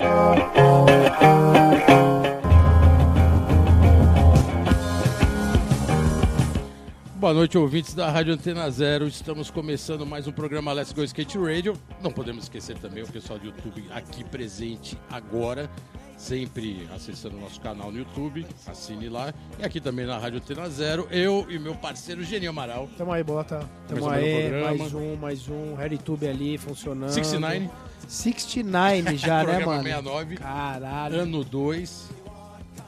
Thank you. Boa noite, ouvintes da Rádio Antena Zero. Estamos começando mais um programa Let's Go Skate Radio. Não podemos esquecer também o pessoal do YouTube aqui presente agora, sempre acessando o nosso canal no YouTube. Assine lá. E aqui também na Rádio Antena Zero, eu e meu parceiro Genio Amaral. Tamo aí, bota. Tamo aí, programa. mais um, mais um. RedTube ali funcionando. 69, 69 já, né, programa mano? 69, Caralho. ano 2.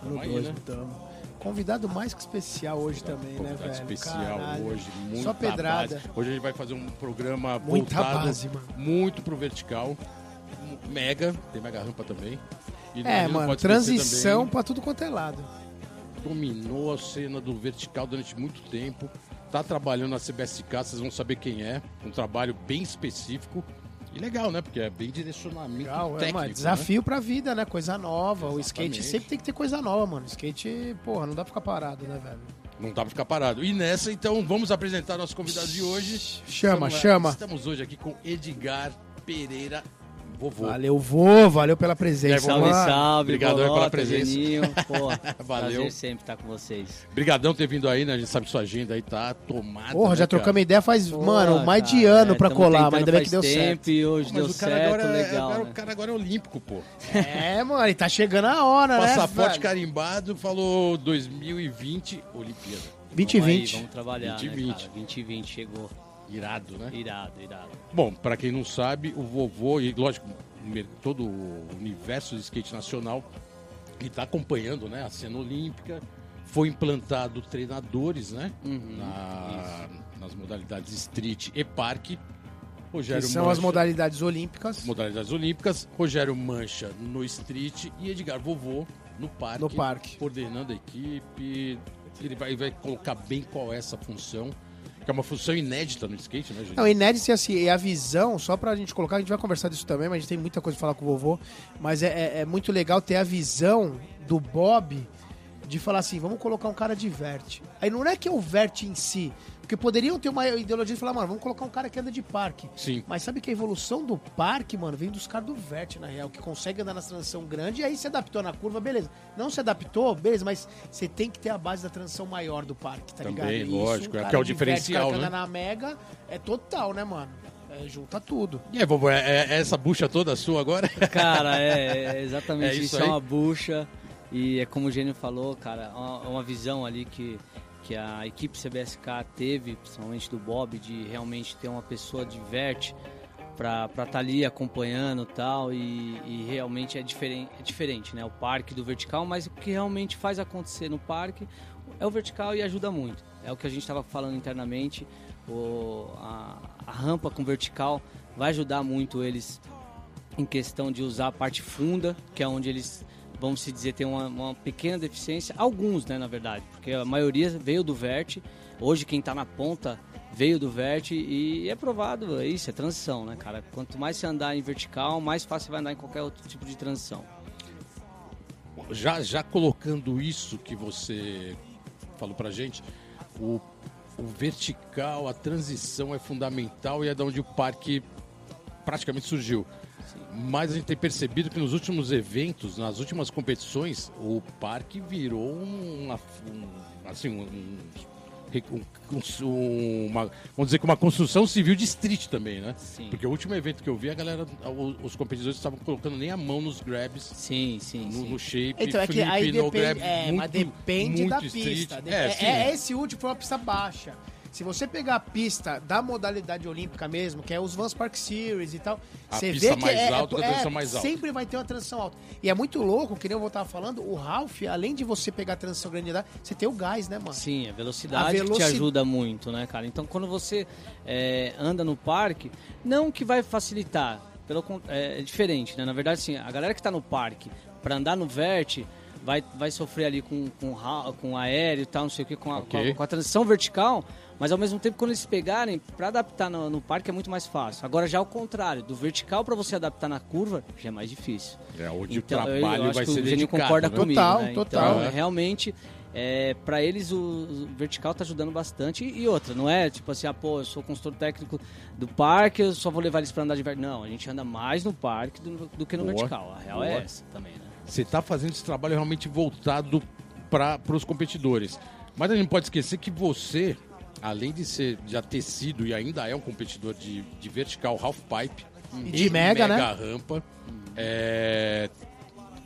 Ano aí, dois, né? tamo. Convidado mais que especial hoje também, né, velho? especial Caralho. hoje, muita Só pedrada. base. Hoje a gente vai fazer um programa Muita voltado base, mano. muito pro vertical. Mega, tem mega rampa também. E É, mano, transição pra tudo quanto é lado. dominou a cena do vertical durante muito tempo. Tá trabalhando na CBSK, vocês vão saber quem é. Um trabalho bem específico. E legal, né? Porque é bem direcionamento Legal, é, técnico. mano, né? desafio pra vida, né? Coisa nova. O skate Exatamente. sempre tem que ter coisa nova, mano. Skate, porra, não dá pra ficar parado, né, velho? Não dá pra ficar parado. E nessa, então, vamos apresentar nosso convidado de hoje. Chama, lá. chama. Estamos hoje aqui com Edgar Pereira, vovô. Valeu, vô, valeu pela presença. Aí, Salve, mano. salve, Obrigado aí pela Bolota, presença. Geninho. Pô, Valeu. prazer sempre estar com vocês. Brigadão ter vindo aí, né? A gente sabe que sua agenda aí tá tomada. Porra, né, já cara? trocamos ideia faz, Pô, mano, mais de cara, ano é, pra colar, mas ainda bem que deu tempo certo. E hoje Mas deu o cara, certo, agora é, legal. agora, né? o cara agora é olímpico, pô. É, mano, e tá chegando a hora, né? Passaporte velho? carimbado, falou 2020, Olimpíada. Vamos 2020. aí, vamos trabalhar, 2020. né, cara? 2020 chegou. Irado, né? Irado, irado. Bom, pra quem não sabe, o vovô, e lógico, todo o universo do skate nacional, ele tá acompanhando né, a cena olímpica. Foi implantado treinadores, né? Uhum, na- nas modalidades street e parque. Que Rogério são as Mancha- modalidades olímpicas modalidades olímpicas, Rogério Mancha no street e Edgar Vovô no parque, no parque. coordenando a equipe. Ele vai, vai colocar bem qual é essa função, que é uma função inédita no skate, né, gente? Não, inédito e assim, e a visão, só pra gente colocar, a gente vai conversar disso também, mas a gente tem muita coisa pra falar com o vovô, mas é, é- é muito legal ter a visão do Bob de falar assim, vamos colocar um cara de verte. Aí não é que é o verte em si, porque poderiam ter uma ideologia de falar, mano, vamos colocar um cara que anda de parque. Sim. Mas sabe que a evolução do parque, mano, vem dos caras do verte, na real, que consegue andar na transição grande e aí se adaptou na curva, beleza. Não se adaptou, beleza, mas você tem que ter a base da transição maior do parque, tá Também, ligado? lógico, é cara que é o diferencial, verte, o cara que né? anda na mega, é total, né, mano? É, junta tudo. E aí, vovô, é, é essa bucha toda sua agora? Cara, é, é exatamente É isso isso. É uma bucha. E é como o Gênio falou, cara, é uma, uma visão ali que, que a equipe CBSK teve, principalmente do Bob, de realmente ter uma pessoa de verte pra estar ali acompanhando tal. E, e realmente é diferente, é diferente, né? O parque do vertical, mas o que realmente faz acontecer no parque é o vertical e ajuda muito. É o que a gente estava falando internamente. O, a, a rampa com vertical vai ajudar muito eles em questão de usar a parte funda, que é onde eles, vamos se dizer, tem uma, uma pequena deficiência. Alguns, né, na verdade, porque a maioria veio do verte. Hoje quem está na ponta veio do verte e é provado, é isso, é transição, né, cara? Quanto mais você andar em vertical, mais fácil você vai andar em qualquer outro tipo de transição. já, já colocando isso que você falou pra gente, o, o vertical, a transição é fundamental e é da onde o parque praticamente surgiu. Mas a gente tem percebido que nos últimos eventos, nas últimas competições, o parque virou uma, um, assim, um, um- um- uma, vamos dizer que uma construção civil de street também, né? Sim. Porque o último evento que eu vi, a galera, os competidores estavam colocando nem a mão nos grabs, Sim, sim, no, sim. no shape, Então, é que flip, aí no depende, grab, é, muito, mas depende muito da street. pista. É, É, sim. é, esse último foi uma pista baixa. Se você pegar a pista da modalidade olímpica mesmo, que é os Vans Park Series e tal, A você pista vê que mais é, alta é, transição mais alta. sempre vai ter uma transição alta. E é muito louco, que nem eu tava falando, o Ralph, além de você pegar a transição grande, você tem o gás, né, mano? Sim, a velocidade A te ajuda muito, né, cara? Então, quando você é, anda no parque, não que vai facilitar, pelo é, é diferente, né? Na verdade, assim, a galera que tá no parque para andar no verte vai, vai sofrer ali com, com, com aéreo e tal, não sei o que, com a, Ok. com a- com a transição vertical, Mas ao mesmo tempo, quando eles pegarem, para adaptar no, no, parque é muito mais fácil. Agora já ao contrário, do vertical para você adaptar na curva, já é mais difícil. É, onde então, o trabalho eu, vai ser o dedicado. concorda né? comigo, Total, né? total. Então, realmente, é, para eles o, o, vertical tá ajudando bastante. E, e, outra, não é tipo assim, ah, pô, eu sou consultor técnico do parque, eu só vou levar eles para andar de vertical. Não, a gente anda mais no parque do, do que no Boa. vertical. A real Boa. é essa também, né? Você tá fazendo esse trabalho realmente voltado para os competidores. Mas a gente não pode esquecer que você, além de ser já ter sido e ainda é um competidor de, de vertical half pipe e de mega, mega né? rampa, é,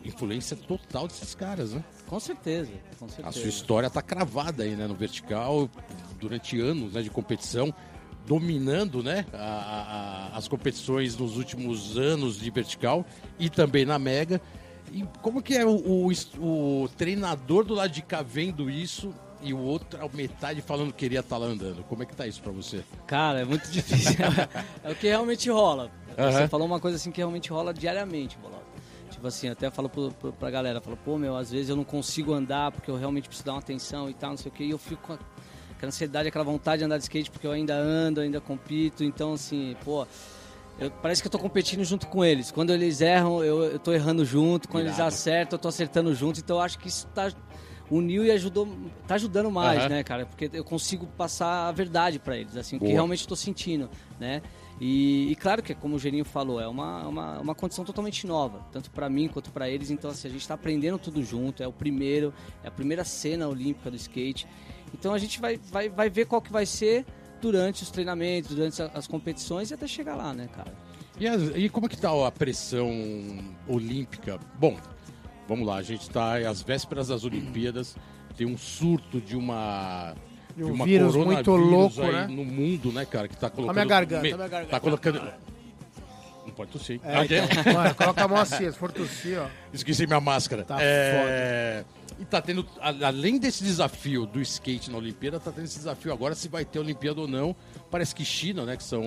influência total desses caras, né? Com certeza, com certeza. A sua história tá cravada aí, né, no vertical durante anos, né, de competição, dominando, né, a, a, as competições nos últimos anos de vertical e também na mega. E como que é o, o, o treinador do lado de cá vendo isso e o outro, a metade falando que queria estar tá lá andando. Como é que tá isso para você? Cara, é muito difícil. é o que realmente rola. Uhum. Você falou uma coisa assim que realmente rola diariamente, Bolota. Tipo assim, até falo pro, pro, pra galera, falo, pô, meu, às vezes eu não consigo andar porque eu realmente preciso dar uma atenção e tal, não sei o que, e eu fico com aquela ansiedade, aquela vontade de andar de skate porque eu ainda ando, ainda compito, então assim, pô, eu, parece que eu tô competindo junto com eles. Quando eles erram, eu, eu tô errando junto, quando Irado. eles acertam, eu tô acertando junto, então eu acho que isso tá uniu e ajudou, tá ajudando mais, uhum. né, cara? Porque eu consigo passar a verdade para eles, assim, o que realmente estou sentindo, né? E, e, claro que, como o Geninho falou, é uma, uma, uma condição totalmente nova, tanto para mim quanto para eles. Então, assim, a gente está aprendendo tudo junto. É o primeiro, é a primeira cena olímpica do skate. Então, a gente vai, vai, vai ver qual que vai ser durante os treinamentos, durante as competições e até chegar lá, né, cara? E, as, e como que tá a pressão olímpica? Bom, vamos lá, a gente está às vésperas das Olimpíadas, tem um surto de uma de um uma vírus muito louco, né? no mundo, né, cara, que tá colocando... A minha garganta, me, a minha garganta. Tá colocando... Não pode tossir. É, então, mano, coloca a mão assim, se for tossir, ó. Esqueci minha máscara. Tá é... E tá tendo, além desse desafio do skate na Olimpíada, tá tendo esse desafio agora se vai ter Olimpíada ou não. Parece que China, né, que são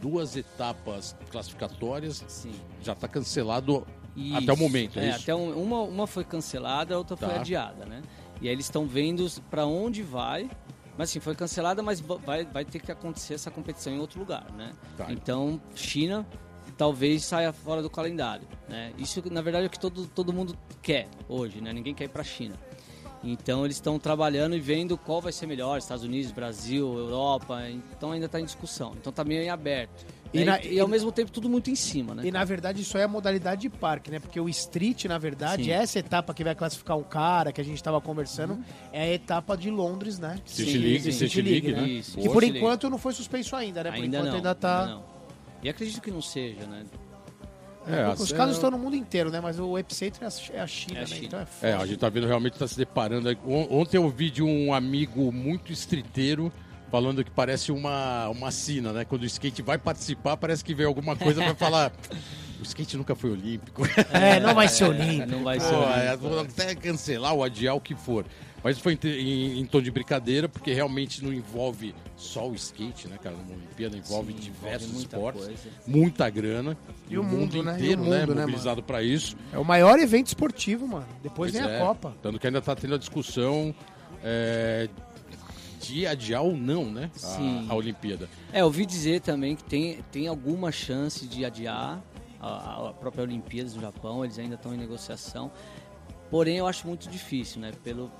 duas etapas classificatórias, Sim. já tá cancelado isso. até o momento, é, é Até um, uma, uma foi cancelada, a outra tá. foi adiada, né? E aí eles estão vendo para onde vai mas assim, foi cancelada, mas vai, vai ter que acontecer essa competição em outro lugar, né? Tá. Então, China talvez saia fora do calendário, né? Isso, na verdade, é o que todo, todo mundo quer hoje, né? Ninguém quer ir para a China. Então, eles estão trabalhando e vendo qual vai ser melhor, Estados Unidos, Brasil, Europa, então ainda está em discussão. Então, está meio em aberto. E, né? na, e, e, ao mesmo tempo tudo muito em cima, né? E cara? na verdade isso é a modalidade de parque, né? Porque o street, na verdade, Sim. é essa etapa que vai classificar um cara que a gente estava conversando, uhum. é a etapa de Londres, né? City League, City League, né? Isso. Que por enquanto não foi suspenso ainda, né? Por ainda enquanto não, ainda tá. Ainda não. E acredito que não seja, né? É, Os casos é... estão no mundo inteiro, né? Mas o epicentro é a China, é a China né? Então é, é, a gente tá vendo realmente tá se deparando. Ontem eu vi de um amigo muito estriteiro falando que parece uma, uma sina, né? Quando o skate vai participar, parece que vem alguma coisa para falar. O skate nunca foi olímpico. É, não vai ser olímpico. não vai ser olímpico. É, até cancelar ou adiar o que for. Mas foi em, em, em, tom de brincadeira, porque realmente não envolve só o skate, né, cara? Uma Olimpíada envolve Sim, diversos envolve esportes, coisa. muita grana. E, e o mundo, mundo né? inteiro, né? Mundo, né, mobilizado para isso. É o maior evento esportivo, mano. Depois pois vem é. a Copa. Tanto que ainda tá tendo a discussão é, de adiar ou não, né? Sim. A, a Olimpíada. É, ouvi dizer também que tem, tem alguma chance de adiar a, a própria Olimpíada do Japão, eles ainda estão em negociação. Porém, eu acho muito difícil, né? Pelo,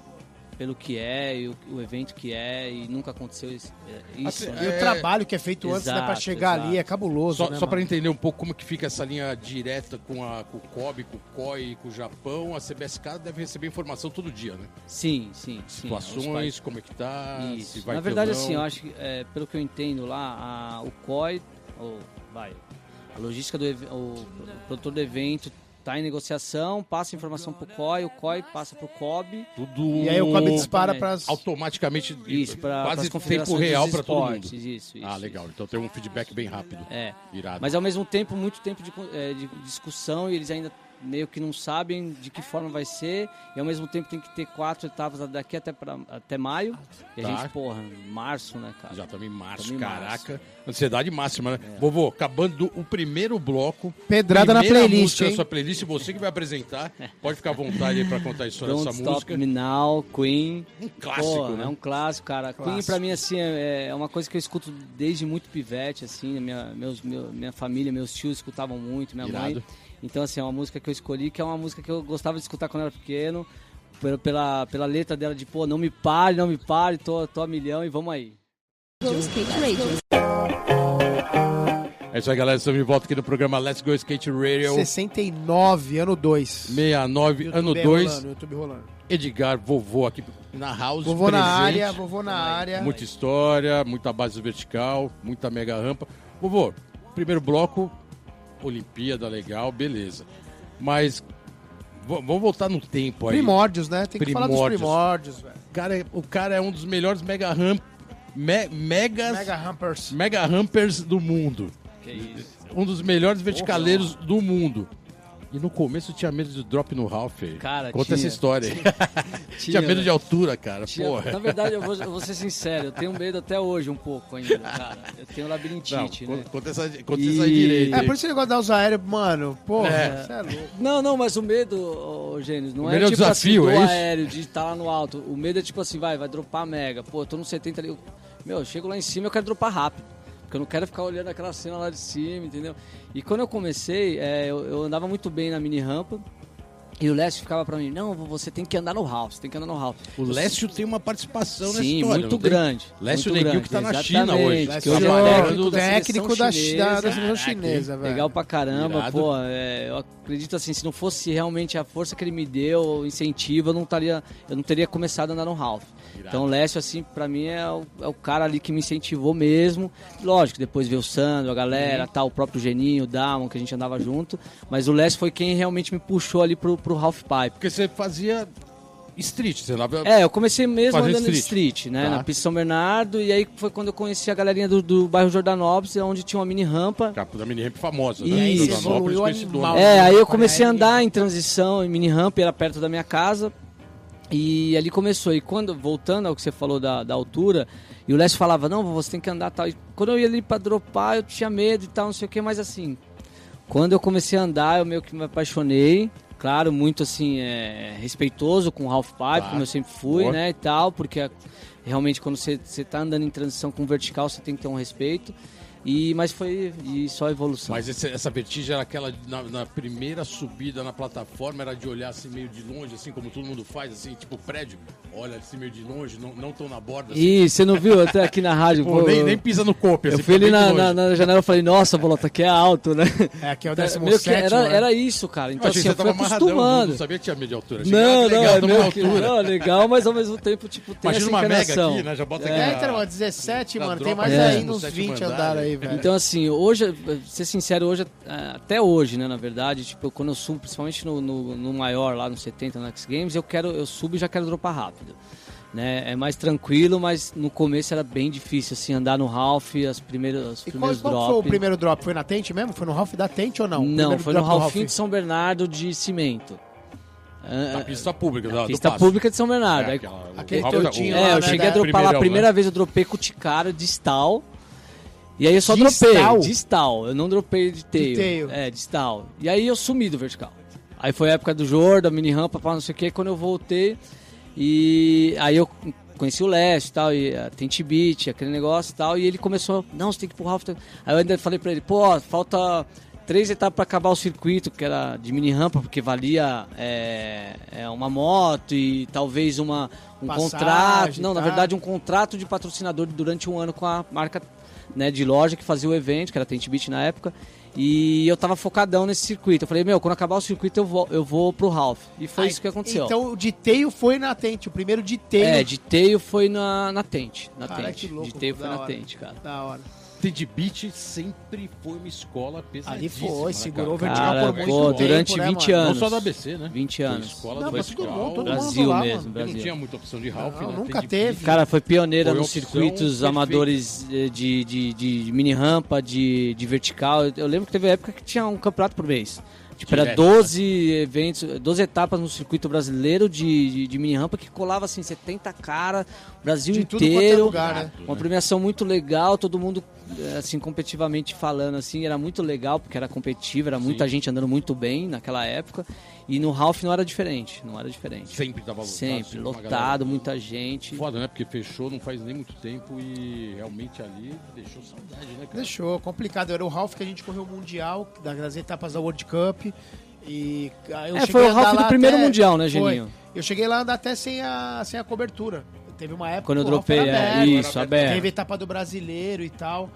pelo que é e o, o, evento que é e nunca aconteceu isso. É, isso né? E o trabalho que é feito exato, antes né, para chegar exato. ali é cabuloso. Só, né, só para entender um pouco como que fica essa linha direta com, a, com o COB, com o COI, com o Japão, a CBSK deve receber informação todo dia, né? Sim, sim. Situações, sim, como é que tá, isso. se vai Na verdade, assim, eu acho que, é, pelo que eu entendo lá, a, o COI, ou, vai, a logística do o, o produtor do evento Está em negociação, passa informação para o COI, o COI passa para o COB. Tudo. E aí o COB dispara para as. Automaticamente, isso, pra, quase tempo real para todo mundo. Isso, isso, ah, legal. Então tem um feedback bem rápido. É. Irado. Mas ao mesmo tempo, muito tempo de, é, de discussão e eles ainda meio que não sabem de que forma vai ser e ao mesmo tempo tem que ter quatro etapas daqui até, pra, até maio e tá. a gente, porra, março, né, cara? Já estamos em março, caraca. Março. Ansiedade máxima, né? Vovô, acabando o primeiro bloco. Pedrada na playlist, música da sua playlist, você que vai apresentar. Pode ficar à vontade aí pra contar a história Don't dessa Stop música. Me Now, Queen. Um clássico, Pô, né? É um clássico, cara. Queen pra mim, assim, é, é uma coisa que eu escuto desde muito pivete, assim. Minha, meus, meu- minha família, meus tios escutavam muito, minha mãe. Então, assim, é uma música que eu escolhi, que é uma música que eu gostava de escutar quando eu era pequeno. Pela, pela, pela letra dela de, pô, não me pare, não me pare, tô, tô a milhão e vamos aí. É isso aí, galera. Estamos de volta aqui no programa Let's Go Skate Radio 69, ano 2. 69, ano 2. YouTube rolando. Edgar, vovô aqui na house. Vovô na presente. área, vovô na área. Muita história, muita base vertical, muita mega rampa. Vovô, primeiro bloco, Olimpíada, legal, beleza. Mas vamos voltar no tempo aí. Primórdios, né? Tem que falar dos Primórdios. primórdios, velho. O cara, é- o cara é um dos melhores mega ramp, me- megas, Mega Rampers. mega rampers do mundo. Que isso. Um dos melhores verticaleiros do mundo. E no começo tinha medo de drop no Ralph. Cara, Conta tinha. essa história aí. Tinha, Tinha, medo de altura, cara. Tinha- Porra. Na verdade, eu vou, eu vou ser sincero, eu tenho medo até hoje um pouco ainda, cara. Eu tenho Não, labirintite, né? conta, essa, conta E- essa direito. É, por isso que ele gosta de dar os aéreos, mano. Porra, É. você é louco. Não, não, mas o medo, ô, Gênesis, não O é é o tipo desafio, assim, é isso? aéreo, de estar lá no alto. O medo é tipo assim, vai, vai dropar mega. Pô, eu tô no 70 ali. eu- Meu, eu chego lá em cima eu quero dropar rápido. Porque eu não quero ficar olhando aquela cena lá de cima, entendeu? E quando eu comecei, é, eu, eu andava muito bem na mini rampa. E o Lécio ficava pra mim, não, você tem que andar no house, tem que andar no house. O Lécio tem uma participação nessa história. muito grande. Lécio muito Neguinho grande, que tá na China hoje. que Lécio hoje é trabalhando técnico da técnico da, seleção da, chinesa. seleção Caraca, chinesa, velho. Legal pra caramba, Irado. pô. é, eu acredito assim, se não fosse realmente a força que ele me deu, o incentivo, eu não eu não teria começado a andar no Ralph. Então o Lécio, assim, pra mim é o, é o cara ali que me incentivou mesmo. Lógico, depois veio o Sandro, a galera, tal, o próprio Geninho, o Damon, que a gente andava junto. Mas o Lécio foi quem realmente me puxou ali pro, pro Ralph Pipe. Porque você fazia street, você andava... É, eu comecei mesmo Fazer andando de street. street, né? Tá. Na pista São Bernardo, e aí foi quando eu conheci a galerinha do, do bairro Jordanópolis, onde tinha uma mini rampa. Capa da mini ramp famosa, Isso. né? Evoluiu conhecidona. animal. É, aí eu comecei a andar em transição, em mini rampa, era perto da minha casa. E ali começou. E quando, voltando ao que você falou da, da altura, e o Lécio falava, não, você tem que andar tal. E quando eu ia ali pra dropar, eu tinha medo e tal, não sei o que, mas assim, quando eu comecei a andar, eu meio que me apaixonei. Claro, muito assim, é, respeitoso com o Half Pipe, Claro. como eu sempre fui, Boa. né, e tal, porque realmente quando você, você tá andando em transição com vertical, você tem que ter um respeito. E, mas foi e só evolução. Mas esse- essa vertigem era aquela na, na primeira subida na plataforma, era de olhar assim meio de longe, assim como todo mundo faz, assim, tipo prédio, olha assim meio de longe, não, não tão na borda. Assim, Ih, você não viu até aqui na rádio? Pô, pô, nem, nem pisa no copo, assim, eu fui ali fica bem na, na, na janela e falei, nossa, Bolota, aqui é alto, né? É, aqui é o Meio 17 que era, né? era isso, cara. Eu Então achei assim, eu fui acostumando. não sabia que tinha medo de altura. Achei Não, não, legal, é meio que, altura. não, legal, mas ao mesmo tempo, tipo, tem Imagina essa uma mega aqui, né? Já bota aqui. É, na- então, ó, 17, na mano, tem mais é, aí no uns sétimo 20 andar, andar né? Aí, velho. Então, assim, hoje, pra ser sincero, hoje, até hoje, né, na verdade, tipo, quando eu subo, principalmente no, no, no maior, lá no 70, no X Games, eu quero, eu subo e já quero dropar rápido. Né? É mais tranquilo, mas no começo era bem difícil, assim, andar no Ralph, as primeiras, os E qual, primeiros qual drops. foi o primeiro drop? Foi na Tente mesmo? Foi no Ralph da Tente ou não? Não, foi no Ralfinho de São Bernardo de cimento. Na É, pista pública, da, pista pública de São Bernardo. É, Aí- aquela- o Aquele Ralph tortinho É, eu né, cheguei a da- dropar lá, a primeira né? vez eu dropei com o Ticaro distal. E aí eu só Distal? dropei, distal, eu não dropei de tail. tail. É, distal. E aí eu sumi do vertical. Aí foi a época do Jordan, mini rampa, pá, não sei o que, quando eu voltei. E aí eu conheci o Leste e tal, e a Tente Beat, aquele negócio e tal, e ele começou, não, você tem que pro Ralph. Aí eu ainda falei pra ele, pô, falta três etapas pra acabar o circuito, que era de mini rampa, porque valia é, é, uma moto e talvez uma, um Passagem, contrato. Não, na tá. verdade, um contrato de patrocinador durante um ano com a marca né, de loja que fazia o evento, que era Tente Beat na época. E eu tava focadão nesse circuito. Eu falei, meu, quando acabar o circuito eu vou, eu vou pro Ralph. E foi Ah, isso que aconteceu. Então o de Tail foi na Tente, o primeiro de Tail. É, de teio foi na, na tente. Na Cara, tente. que louco, de teio da foi na hora. tente, cara. Da hora. Tente Beat sempre foi uma escola pesadíssima. Ali foi, né, segurou o cara? vertical Cara, por muito pô, tempo, durante né, 20 mano? anos. Não só da ABC, né? 20 Foi anos. escola Não, do vertical. mundo, todo Brasil lá, mesmo. Porque não Brasil. tinha muita opção de Ralph, Não, né? nunca teve. Cara, foi pioneira Foi nos circuitos perfeita. amadores eh, de, de, de mini rampa, de, de vertical. Eu- Eu lembro que teve época que tinha um campeonato por mês. Tipo, era Direto, 12 eventos, 12 etapas no circuito brasileiro de, de, de mini rampa que colava assim 70 cara, Brasil De é inteiro. lugar, né? Uma premiação muito legal, todo mundo assim, competitivamente falando, assim, era muito legal, porque era competitivo, era muita gente andando muito bem naquela época. E no Ralph não era diferente, não era diferente. Sempre tava lotado. Sempre, lotado, galera- muita gente. Foda, né? Porque fechou não faz nem muito tempo e realmente ali deixou saudade, né, cara? Deixou, complicado. Era o Ralph que a gente correu o Mundial, das etapas da World Cup. E ah, eu É, foi o Ralph do primeiro até- Mundial, né, Foi. Geninho? Eu cheguei lá andar até sem a, sem a cobertura. Teve uma época Quando eu dropei, é, aberto, isso, era aberto. Teve etapa do brasileiro e tal.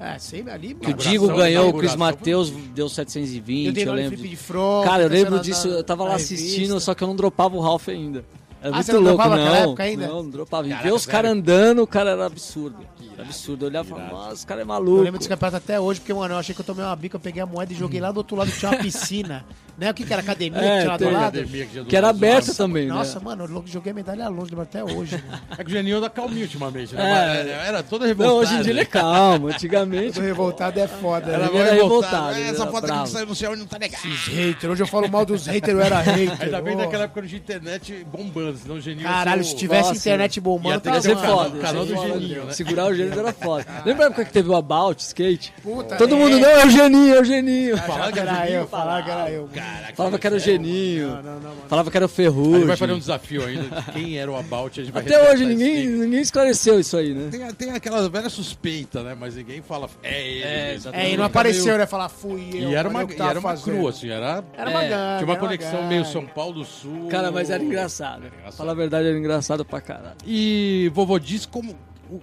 É, sempre ali. Que o. Digo ganhou, o Mateus foi- deu Eu 720, dei eu nome lembro. de front. Cara, eu lembro disso, eu tava lá assistindo, só que eu não dropava o Ralph ainda. Era Ah, muito você não louco, dropava não. naquela época ainda? Não, não dropava. E Caraca, ver os caras andando, cara, era absurdo. Era absurdo. Eu olhava e falava, nossa, esse cara é Eu maluco. lembro desse campeonato até hoje, porque, mano, eu achei que eu tomei uma bica, eu peguei a moeda e joguei lá do outro lado, tinha uma piscina. né? O que que era? Academia É, que tinha lá do lado? Academia que, Que era Nossa, também, Nossa, né? mano, eu joguei medalha longe, lembro até hoje. mano. É que o Geninho anda calminho ultimamente, né? É. Mas Era, era toda revoltada. Não, hoje em dia ele é calmo. Antigamente, Tô revoltado é foda. Era né? era revoltado, É, Essa foto aqui que saiu no céu não tá legal. Esses haters. Hoje eu falo mal dos haters, eu era hater. Ainda bem Ô, naquela época não tinha internet bombando, senão o Geninho... Caralho, se tivesse Nossa, internet ia bombando, ter tá que ia ser foda. o canal do. Geninho, né? Segurar o Geninho era foda. Lembra a época que teve o About Skate? Puta, Todo é. mundo, não, é o Geninho, é o Geninho. Falar que era Geninho, eu, falar que era eu. Caraca, Falava que era o Geninho. Não, não, não, mano. Falava que era o A gente Ferrugem. vai fazer um desafio ainda de quem era o About. A gente vai Até hoje ninguém, ninguém esclareceu isso aí, né? Tem, tem aquela velha suspeita, né? Mas ninguém fala. É ele. É. É, e não apareceu, né? Falar, fui eu. E era mano, uma, e era uma crua, assim, era. Era uma É, gangue. Tinha uma conexão meio São Paulo do Sul. Cara, mas era engraçado. Engraçado. Fala a verdade, era engraçado pra caralho. E vovô diz como o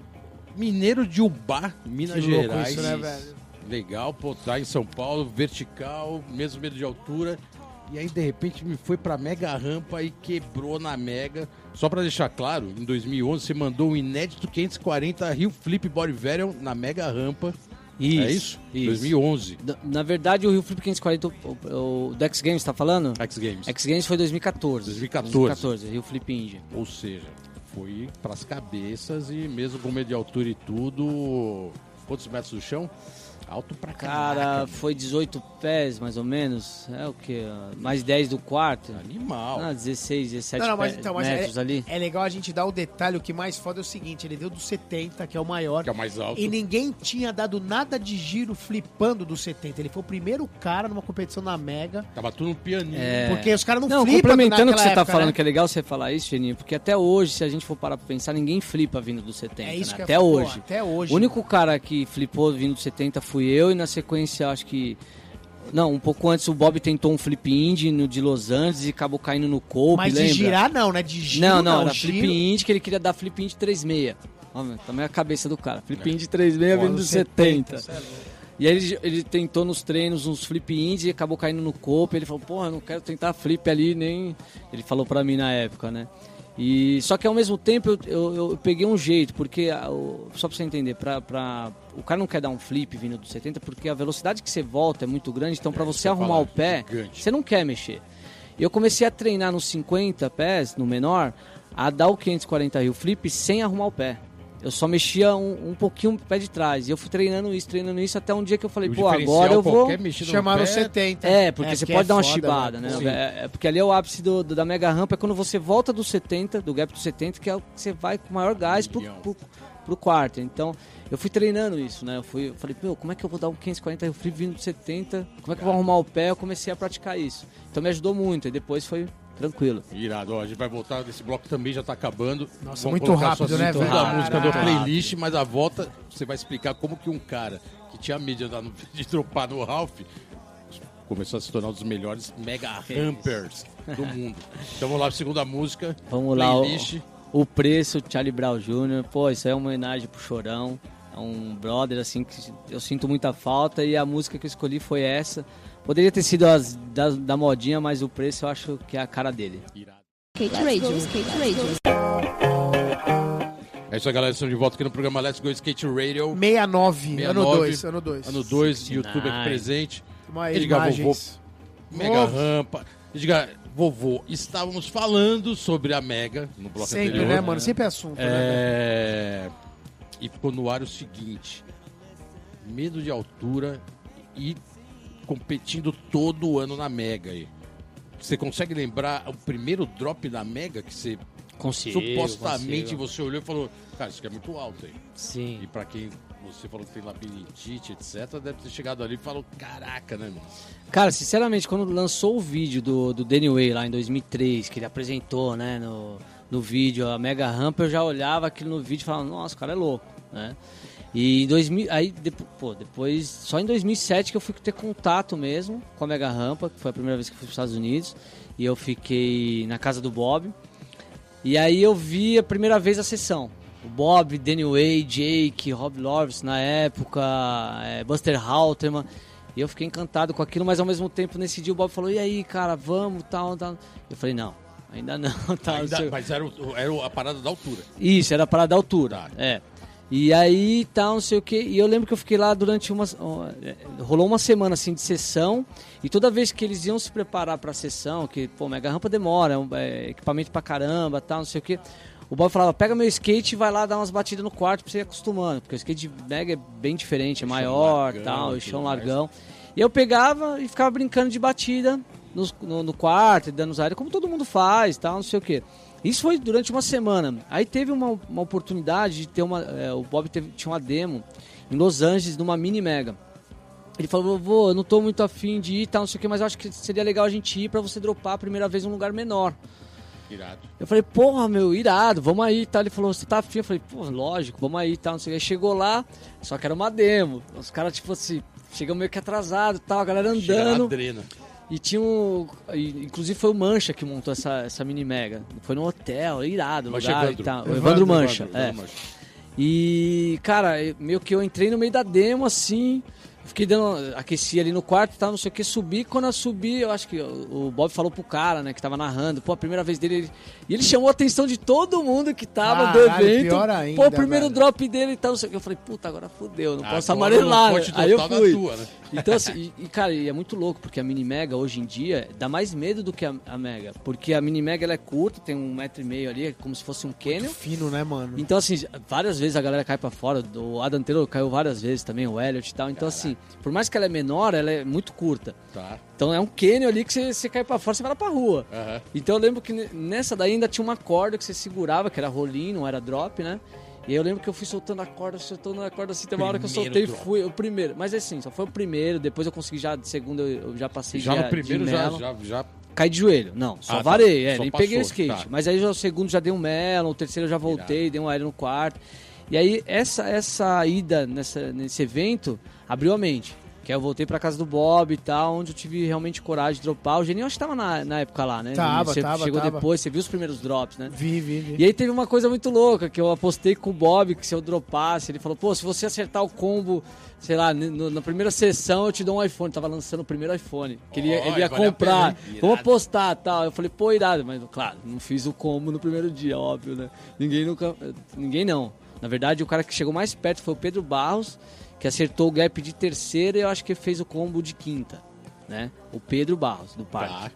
mineiro de Ubá, Minas Que Gerais. isso, né, velho? Legal, pô, tá em São Paulo, vertical, mesmo medo de altura. E aí, de repente, me foi pra mega rampa e quebrou na mega. Só pra deixar claro, em 2011 você mandou um inédito 540 Rio Flip Body Variant na mega rampa. É isso? 2011. Na, na verdade, o Rio Flip 540, o, o, o do X Games, tá falando? X Games. X Games foi 2014. 2014. 2014, Rio Flip India. Ou seja, foi pras cabeças e mesmo com medo de altura e tudo. Quantos metros do chão? Alto pra Cara, caraca. foi 18 pés, mais ou menos. É o quê? Mais 10 do quarto. Animal. Ah, 16, 17 Não, não, mas pé- então, mas metros é, ali. é legal a gente dar o detalhe. O que mais foda é o seguinte: ele deu do 70, que é o maior. Que é o mais alto. E ninguém tinha dado nada de giro flipando do 70. Ele foi o primeiro cara numa competição na Mega. Tava tudo no pianinho. É. Porque os caras não, Não, flipam complementando o que você tá época, falando, né? que é legal você falar isso, Geninho, porque até hoje, se a gente for parar pra pensar, ninguém flipa vindo do 70. É isso né? que Até falar, pô, hoje. Até hoje. O único cara que flipou vindo do 70 fui eu, e na sequência, acho que. Não, um pouco antes o Bob tentou um flip indie no de Los Angeles e acabou caindo no Cope, Mas lembra? de girar, não, né? De giro, não, não, era giro. flip indie que ele queria dar flip indie 36. Ó, meu, também a cabeça do cara. Flip indie 36 vindo do 70. cê é. E aí ele, ele tentou nos treinos uns flip indie e acabou caindo no copo. Ele falou, porra, não quero tentar flip ali, nem. Ele falou pra mim na época, né? E, só que ao mesmo tempo eu, eu, eu peguei um jeito, porque, o- só pra você entender, pra, pra, o cara não quer dar um flip vindo do 70 porque a velocidade que você volta é muito grande, então pra você você arrumar fala, o pé, gigante. você não quer mexer. E eu comecei a treinar nos 50 pés, no menor, a dar o 540 Rio Flip sem arrumar o pé. Eu só mexia um, um pouquinho o pé de trás. E eu fui treinando isso, treinando isso, até um dia que eu falei, O pô, agora eu vou. Chamaram pé, 70. É, porque você porque pode é dar uma foda, chibada, né? É, é porque ali é o ápice do, do- da mega rampa, é quando você volta do 70, do gap do 70, que é o que você vai com maior gás pro, pro, pro quarto. Então, eu fui treinando isso, né? Eu, fui, eu falei, meu, como é que eu vou dar um 540 free vindo do 70? Como é que eu vou arrumar o pé? Eu comecei a praticar isso. Então me ajudou muito, e depois foi tranquilo. Irado, ó, a gente vai voltar desse bloco também, já tá acabando. Nossa, Vamos muito rápido, né, segunda velho? música do Caralho. playlist, mas a volta você vai explicar como que um cara que tinha medo de, andar no- de dropar no Ralph começou a se tornar um dos melhores mega rampers do mundo. Então vamos lá, segunda música. Vamos lá, o, playlist. o preço, Charlie Brown Jr. Pô, isso aí é uma homenagem pro Chorão. É um brother, assim, que eu sinto muita falta e a música que eu escolhi foi essa. Poderia ter sido as da, da modinha, mas o preço eu acho que é a cara dele. Skate Radio, Skate Radio. É isso aí, galera. Estamos de volta aqui no programa Let's Go Skate Radio. 69, ano 69, 2, ano 2. Ano 2, 69. YouTube aqui presente. Uma Edgar imagens. Mega Novo. rampa. Edgar, vovô, estávamos falando sobre a Mega no bloco Sempre, anterior. né, mano? Sempre é assunto, né? É... E ficou no ar o seguinte: medo de altura e competindo todo ano na Mega aí. Você consegue lembrar o primeiro drop da Mega que você Consigo, supostamente consigo. você olhou e falou, cara, isso aqui é muito alto aí. Sim. E pra quem você falou que tem labirintite, etc., deve ter chegado ali e falou, caraca, né, meu? Cara, sinceramente, quando lançou o vídeo do, do Danny Way lá em 2003, que ele apresentou, né, no, no vídeo, a Mega Ramp, eu já olhava aquilo no vídeo e falava, nossa, o cara é louco, né? E em 2000, aí, depois, pô, depois, só em 2007 que eu fui ter contato mesmo com a Mega Rampa, que foi a primeira vez que eu fui para os Estados Unidos, e eu fiquei na casa do Bob. E aí eu vi a primeira vez a sessão. O Bob, Danny Way, Jake, Rob Lawrence na época, é, Buster Halterman. E eu fiquei encantado com aquilo, mas ao mesmo tempo nesse dia o Bob falou: "E aí, cara, vamos, tal, tal". Eu falei: "Não, ainda não, tal". Ainda- mas era, era a parada da altura. isso, era para dar altura. Tá. É. E aí tal, não sei o que. E eu lembro que eu fiquei lá durante uma. é, Rolou uma semana assim de sessão. E toda vez que eles iam se preparar pra sessão, que, pô, mega rampa demora, é, um, é equipamento pra caramba, tal, não sei o que. O Bob falava, pega meu skate e vai lá dar umas batidas no quarto pra você ir acostumando. Porque o skate de mega é bem diferente, é maior, largão, tal, e chão largão. E eu pegava e ficava brincando de batida nos- no, no quarto, dando os aéreos, como todo mundo faz, tal, não sei o que. Isso foi durante uma semana. Aí teve uma, uma oportunidade de ter uma. é, o Bob teve- tinha uma demo em Los Angeles, numa mini mega. Ele falou, vovô, eu não tô muito afim de ir, tal, não sei o que, mas eu acho que seria legal a gente ir pra você dropar a primeira vez em um lugar menor. Irado. Eu falei, porra, meu, irado, vamos aí e tal. Ele falou, você tá afim? Eu falei, pô, lógico, vamos aí e tal, não sei o que. Aí chegou lá, só que era uma demo. Os caras, tipo assim, chegam meio que atrasado e tal, a galera andando. adrena. E tinha um. Inclusive foi o Mancha que montou essa, essa mini mega. Foi no hotel, irado, Mas lugar Evandro. e tal. O Evandro, Evandro Mancha. Evandro, é. Mancha. E, cara, meio que eu entrei no meio da demo assim. Fiquei dando. Aqueci ali no quarto e tal, não sei o que, subi. Quando eu subi, eu acho que o Bob falou pro cara, né, que tava narrando. Pô, a primeira vez dele. ele- e ele chamou a atenção de todo mundo que tava do evento. pior ainda, Pô, o primeiro velho. drop dele e tal, não sei o que. Eu falei, puta, agora fudeu, não posso Agora amarelar. né? Aí eu fui. tua, né? Então, assim, e, e, cara, e é muito louco, porque a Mini Mega hoje em dia dá mais medo do que a, a Mega. Porque a Mini Mega ela é curta, tem um metro e meio ali, é como se fosse um Canyon. Fino, né, mano? Então, assim, várias vezes a galera cai pra fora. O Adam Taylor caiu várias vezes também, o Elliot e tal. Então, assim, por mais que ela é menor, ela é muito curta. Tá. Então é um Canyon ali que você, você cai pra fora, você vai lá pra rua. Aham. Então eu lembro que ne- nessa daí ainda tinha uma corda que você segurava, que era rolinho, não era drop, né? E aí eu lembro que eu fui soltando a corda, soltando a corda assim, teve uma hora que eu Primeiro soltei e fui o primeiro. Mas assim, só foi o primeiro, depois eu consegui já, de segundo eu já passei Já de, no primeiro de já, já, já. Caí de joelho. Não, só Ah, tá. varei, é, Só nem passou, peguei o skate. tá. Mas aí já o segundo já dei um melo, o terceiro eu já voltei, dei um aéreo no quarto. E aí essa, essa ida nessa, nesse evento abriu a mente. Que aí eu voltei pra casa do Bob e tal, onde eu tive realmente coragem de dropar. O Geninho acho que tava na, na época lá, né? Tava, você tava, chegou tava. depois, você viu os primeiros drops, né? Vi, vi, vi. E aí teve uma coisa muito louca, que eu apostei com o Bob, que se eu dropasse, ele falou, pô, se você acertar o combo, sei lá, no- na primeira sessão eu te dou um iPhone. Tava lançando o primeiro iPhone. Que ele, ia- Olha, ele ia comprar. pena? Vamos apostar tal. Eu falei, pô, irado. Mas, claro, não fiz o combo no primeiro dia, óbvio, né? Ninguém nunca. Ninguém não. Na verdade, o cara que chegou mais perto foi o Pedro Barros, que acertou o gap de terceira e eu acho que fez o combo de quinta, né? O Pedro Barros, do parque. Tá.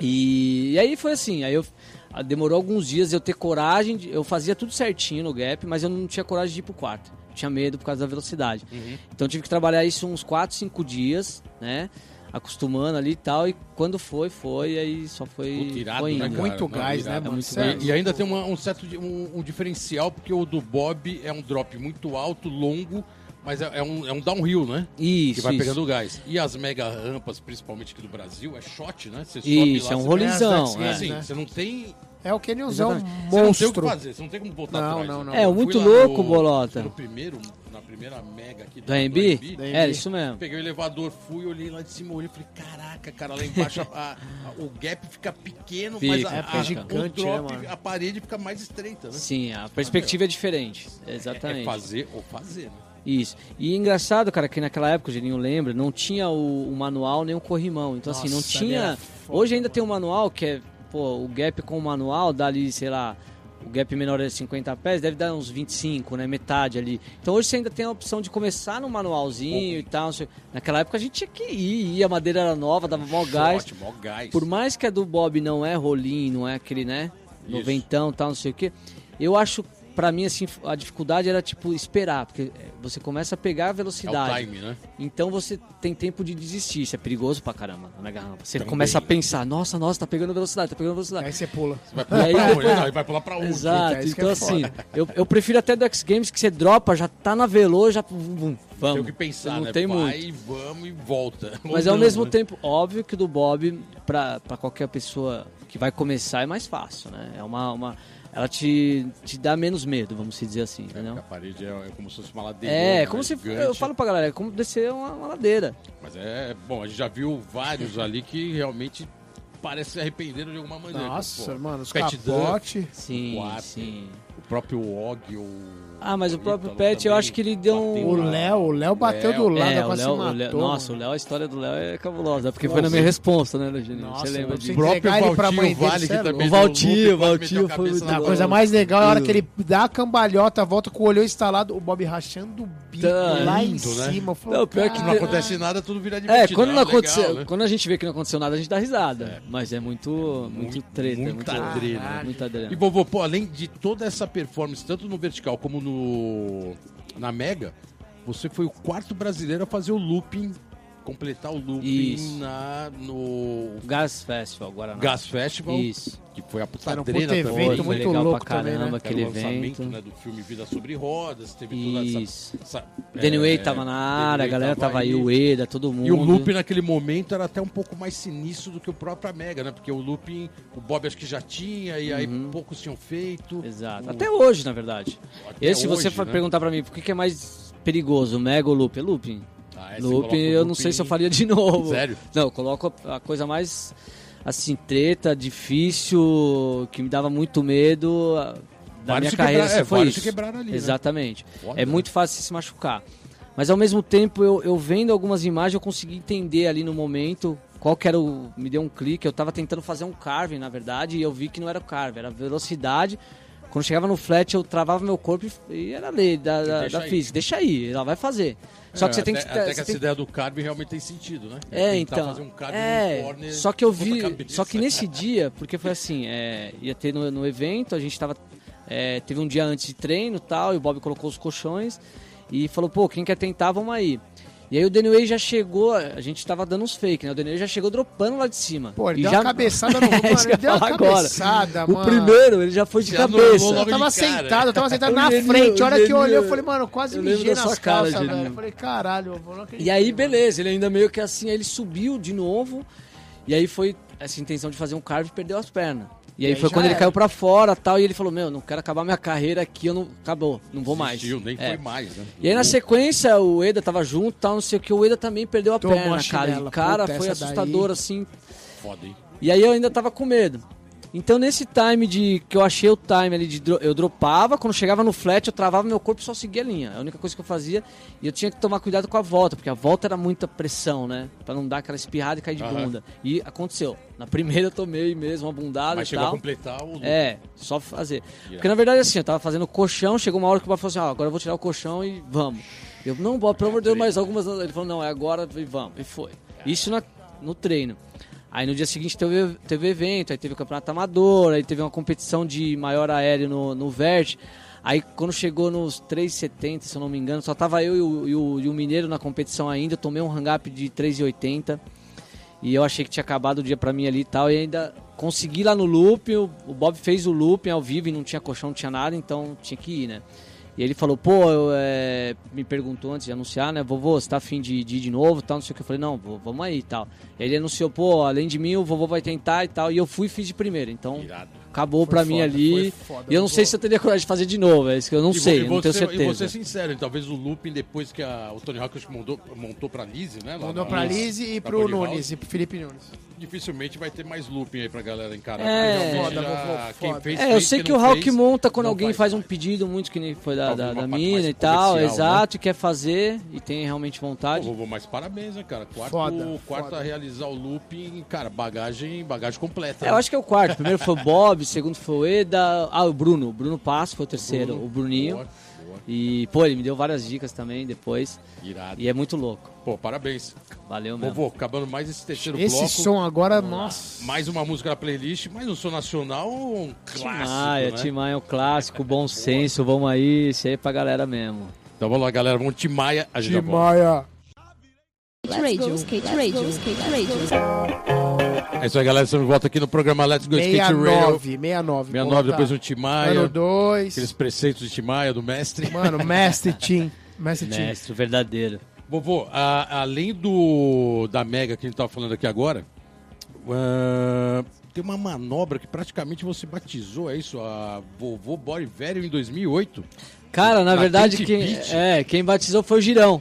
E, e aí foi assim, aí eu ah, demorou alguns dias eu ter coragem, de- eu fazia tudo certinho no gap, mas eu não tinha coragem de ir pro quarto. Tinha medo por causa da velocidade. Uhum. Então eu tive que trabalhar isso uns 4, 5 dias, né? Acostumando ali e tal, e quando foi, foi, aí só foi. Puta, irado, foi né, indo. cara? Muito Não, gás, né, É mano? E, e ainda tem uma- um certo um, um diferencial, porque o do Bob é um drop muito alto, longo, mas é, é um, é um downhill, né? Isso, que vai isso. pegando gás. E as mega rampas, principalmente aqui do Brasil, é shot, né? Você Isso, é um rolizão. Sim, E é. assim, né? você não tem. É o Canyonzão Exatamente. Você não tem o que monstro. fazer, você não tem como voltar Não, atrás. não, né? não. É, Eu muito lá louco, no- Bolota. No primeiro, na primeira mega aqui Do AMB? Da É, isso mesmo. Peguei o elevador, fui, olhei lá de cima, olhei e falei, caraca, cara, lá embaixo a- a- o gap fica pequeno, Fica, mas a, é, a- fica o gigante, drop, né, a parede fica mais estreita, né? Sim, a perspectiva é diferente. Exatamente. É fazer ou fazer, né? Isso. E engraçado, cara, que naquela época, o Geninho lembra, não tinha o, o manual nem o corrimão. Então, assim, não Nossa, tinha. foda. Hoje ainda tem um manual que é, pô, o gap com o manual dá ali, sei lá, o gap menor é 50 pés, deve dar uns 25, né? Metade ali. Então hoje você ainda tem a opção de começar no manualzinho e tal. Naquela época a gente tinha que ir, ia, a madeira era nova, dava mó gás. Mó gás. Por mais que a do Bob não é rolinho, não é aquele, né? Noventão tal, não sei o quê. Eu acho pra mim, assim, a dificuldade era, tipo, esperar. Porque é, você começa a pegar a É o velocidade. time, né? Então você tem tempo de desistir. Isso é perigoso pra caramba na mega rampa. Você Também. começa a pensar, nossa, nossa, tá pegando velocidade, tá pegando velocidade. Aí você pula. Você vai pular aí pra depois- onde? Não, ele vai pular pra onde? Exato, é que então é assim, eu, eu prefiro até do X Games que você dropa, já tá na velo, já vamos. Tem o que pensar, não né? tem vai, muito. vamos e volta. Mas Ou ao mesmo tempo, óbvio que do Bob, pra, pra qualquer pessoa que vai começar, é mais fácil, né? É uma, uma, ela te, te dá menos medo, vamos dizer assim, Porque entendeu? a parede é, é como se fosse uma ladeira. É, como se. Eu gigante. falo pra galera, é como descer uma, uma ladeira. Mas é, bom, a gente já viu vários ali que realmente parece se arrependeram de alguma maneira. Nossa, Pô, mano, os Pet capote. Sim, Quatro. sim. O próprio Og, o. Ah, mas o próprio Ítalo Pet, eu acho que ele deu um- O. Léo, o Léo bateu Léo. do lado, É, o quase Léo, se o matou. Léo- nossa, o. Léo, a história do Léo é cabulosa, porque foi na minha resposta, né, Leginho? Nossa, Você lembra disso? O próprio Valtinho Vale, é que também O Valtinho, o Valtinho foi muito A coisa mais legal é a hora que ele dá a cambalhota, volta com o olho instalado, o Bob rachando o Tá lá em lindo, né? cima. Eu falei, Não, pior que Não "Cara, acontece nada, tudo vira divertido. É, quando não legal, aconteceu, né? quando a gente vê que não aconteceu nada, a gente dá risada. Mas é muito, muito, Muito- treta, é muita muito, adrenalina. muita E adrenalina. vovô, pô, além de toda essa performance, tanto no vertical como no na Mega, você foi o quarto brasileiro a fazer o looping, completar o looping Isso. na, no Gas Festival, Guaraná. Gas Festival, Isso. que foi a Era um também. evento Foi, foi muito legal louco pra também, caramba né? Era aquele o lançamento evento. né, do filme Vida sobre Rodas, teve toda essa... Isso. essa Danny é, Way tava na área, a galera tava aí, o Eda, todo mundo. E o looping naquele momento era até um pouco mais sinistro do que o próprio Mega, né? Porque o looping, o Bob acho que já tinha, e aí Uhum. poucos tinham feito. Exato. O- Até hoje, na verdade. até E se você for né? perguntar pra mim, por que, que é mais perigoso, Mega ou o Looping? É Looping. Ah, é, Looping, eu não sei se eu faria de novo. Sério? Não, eu coloco a coisa mais, assim, treta, difícil, que me dava muito medo da Vários minha carreira, quebraram- é, se foi isso. ali, né? Exatamente. Foda, É né? muito fácil se machucar. Mas ao mesmo tempo, eu, eu vendo algumas imagens, eu consegui entender ali no momento qual que era o. Me deu um clique. Eu tava tentando fazer um carving, na verdade, e eu vi que não era o carving, era velocidade. Quando chegava no flat, eu travava meu corpo e- era lei da, da, Deixa da física. Deixa aí, ela vai fazer. Só que É, você tem que. até, que essa tem- ideia do carving realmente tem sentido, né? é, então. fazer um é, corner, só que eu vi. Só que nesse dia, porque foi assim, é, ia ter no, no evento, a gente tava. é, teve um dia antes de treino e tal, e o Bob colocou os colchões e falou, pô, quem quer tentar, vamos aí. E aí o Danny já chegou, a gente tava dando uns fake, né? O Danny já chegou dropando lá de cima. Pô, ele E deu já... uma cabeçada no mano, É ele eu deu uma falar agora. cabeçada, O mano. primeiro, ele já foi de Já cabeça. Eu tava cara. sentado, eu tava sentado na frente. A hora que eu olhei, eu falei, mano, quase eu mijei nas sua cara, calças, Geninho. velho. Eu falei, caralho, eu vou não acredito, E aí, mano. beleza, ele ainda meio que assim, aí ele subiu de novo. E aí foi essa intenção de fazer um carve e perdeu as pernas. E aí E aí foi quando ele era. caiu pra fora tal. E ele falou: Meu, não quero acabar minha carreira aqui, eu não. Acabou, não vou mais. Desistiu, nem É. foi mais, né? E aí na sequência o Eda tava junto tal, não sei o que. O Eda também perdeu a Tomou perna, a cara. E, cara, Puta, foi assustador daí- assim. Foda, hein? E aí eu ainda tava com medo. Então nesse time de que eu achei o time ali de eu dropava, quando chegava no flat eu travava meu corpo e só seguia a linha. É a única coisa que eu fazia e eu tinha que tomar cuidado com a volta, porque a volta era muita pressão, né? Pra não dar aquela espirrada e cair de Aham. bunda. E aconteceu. Na primeira eu tomei mesmo uma bundada Mas e chegou a tal. completar o. É, só fazer. Porque na verdade assim, eu tava fazendo colchão, chegou uma hora que o Bob falou assim, ó, agora eu vou tirar o colchão e vamos. Eu, não, Bob, pelo amor de Deus, mais algumas. Ele falou, não, é agora e vamos. E foi. Isso na- no treino. Aí no dia seguinte teve, teve evento, aí teve o campeonato amador, aí teve uma competição de maior aéreo no, no Vert. Aí quando chegou nos 3,70, se eu não me engano, só tava eu e o, e o- e o Mineiro na competição ainda, eu tomei um hang-up de 3,80. E eu achei que tinha acabado o dia pra mim ali e tal. E ainda consegui lá no looping. O, o Bob fez o looping ao vivo e não tinha colchão, não tinha nada, então tinha que ir, né? E ele falou, pô, eu, é, me perguntou antes de anunciar, né? Vovô, você tá afim de, de ir de novo tal, não sei o que. Eu falei, não, vô, vamos aí e tal. Ele anunciou, pô, além de mim, o vovô vai tentar e tal. E eu fui e fiz de primeira. Então, Irado. Acabou Foi pra mim foda, ali. foi foda, e eu não sei se eu teria coragem de fazer de novo, é isso que eu não E sei, eu não tenho você- E certeza. você é sincero, talvez o looping depois que a- o Tony Hawk montou, montou pra Lizzie, né? lá Mandou na- pra Liz e pro Nunes, e pro Felipe Nunes. Dificilmente vai ter mais looping aí pra galera encarar. É. Foda, já- quem fez, É, eu fez, sei que o Hulk fez, monta quando alguém faz um mais. pedido, muito que nem foi da, da, da mina mais e tal, né? exato, e quer fazer e tem realmente Pô, vontade. vovô, mas parabéns, né, cara? Quarto, Foda, quarto foda. a realizar o looping, cara, bagagem, bagagem completa. É, eu né? acho que é o quarto. Primeiro foi o Bob, o segundo foi o Eda. Ah, o Bruno. O Bruno Passo foi o terceiro. Bruno, o Bruninho. boa, E, pô, ele me deu várias dicas também depois. Irado. E é muito louco. Pô, parabéns. Valeu mesmo. Vovô, acabando mais esse terceiro Esse bloco. som agora, nossa. Mais uma música na playlist, mais um som nacional, um clássico, Maia, né? Tim Maia é um clássico, bom senso, vamos aí, isso aí é pra galera mesmo. Então vamos lá, galera, vamos Timaya, a gente volta. Maia. Skate Radio, Skate Radio, Skate Radio. É isso aí, galera, estamos de volta aqui no programa Let's Go Skate Radio. 69, 69. 69, depois um Timaya, Ano 2. aqueles preceitos de Timaya, do mestre. Mano, Mestre Team. Mestre Team. Mestre, verdadeiro. Vovô, a- além do da Mega que a gente tava falando aqui agora, ah, tem uma manobra que praticamente você batizou, é isso? A Vovô Body Velho em 2008. Cara, na Na verdade, quem, é, quem batizou foi o Girão.